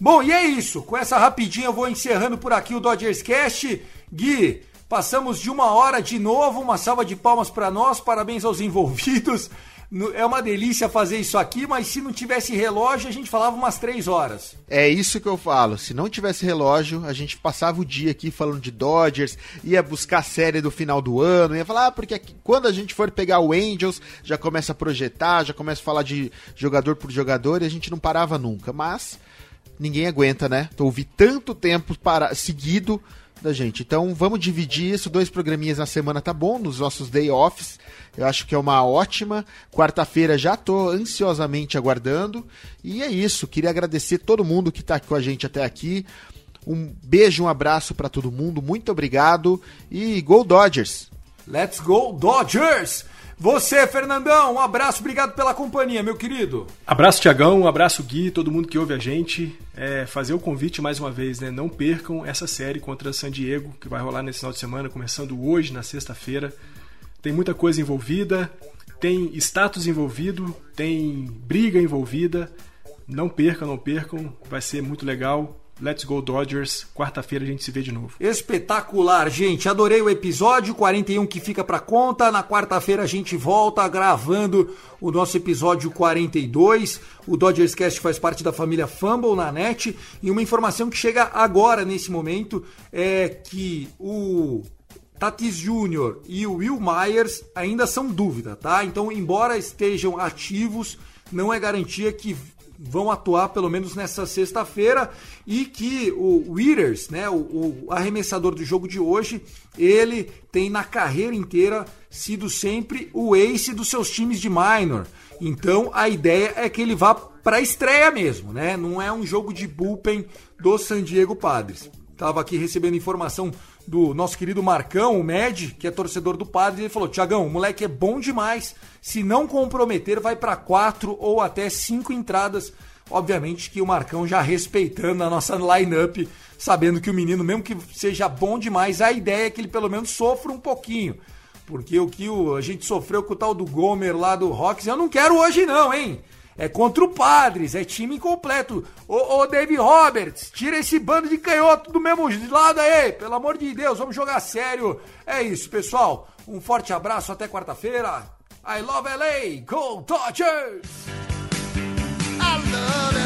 S1: Bom, e é isso. Com essa rapidinha eu vou encerrando por aqui o Dodgers Cast. Gui, passamos de uma hora de novo. Uma salva de palmas para nós. Parabéns aos envolvidos. É uma delícia fazer isso aqui, mas se não tivesse relógio, a gente falava umas três horas.
S3: É isso que eu falo. Se não tivesse relógio, a gente passava o dia aqui falando de Dodgers, ia buscar a série do final do ano, ia falar, ah, porque aqui, quando a gente for pegar o Angels, já começa a projetar, já começa a falar de jogador por jogador e a gente não parava nunca. Mas ninguém aguenta, né? Ouvi tanto tempo para, seguido da gente. Então vamos dividir isso, dois programinhas na semana tá bom, nos nossos day offs. Eu acho que é uma ótima. Quarta-feira já tô ansiosamente aguardando. E é isso, queria agradecer todo mundo que tá com a gente até aqui. Um beijo, um abraço para todo mundo, muito obrigado e Go Dodgers!
S1: Let's go Dodgers! Você, Fernandão, um abraço, obrigado pela companhia, meu querido.
S2: Abraço, Tiagão, um abraço, Gui, todo mundo que ouve a gente. É, fazer o convite mais uma vez, né? Não percam essa série contra San Diego, que vai rolar nesse final de semana, começando hoje, na sexta-feira. Tem muita coisa envolvida, tem status envolvido, tem briga envolvida. Não percam, não percam, vai ser muito legal. Let's Go Dodgers. Quarta-feira a gente se vê de novo.
S1: Espetacular, gente. Adorei o episódio 41 que fica para conta. Na quarta-feira a gente volta gravando o nosso episódio 42. O Dodgers Cast faz parte da família Fumble na net. E uma informação que chega agora, nesse momento, é que o Tatis Jr. e o Will Myers ainda são dúvida, tá? Então, embora estejam ativos, não é garantia que vão atuar pelo menos nessa sexta-feira e que o Withers, né, o, o, arremessador do jogo de hoje, ele tem na carreira inteira sido sempre o ace dos seus times de minor. Então a ideia é que ele vá para estreia mesmo, né? Não é um jogo de bullpen do San Diego Padres. Tava aqui recebendo informação do nosso querido Marcão, o Med, que é torcedor do Padre, ele falou: Tiagão, o moleque é bom demais. Se não comprometer, vai para quatro ou até cinco entradas Obviamente que o Marcão já respeitando a nossa lineup, sabendo que o menino, mesmo que seja bom demais, a ideia é que ele pelo menos sofra um pouquinho. Porque o que a gente sofreu com o tal do Gomer lá do Rocks, eu não quero hoje não, hein? É contra o Padres, é time incompleto. Ô, ô Dave Roberts, tira esse bando de canhoto do mesmo lado aí, pelo amor de Deus, vamos jogar sério. É isso, pessoal. Um forte abraço, até quarta-feira. I love LA, go Dodgers! I love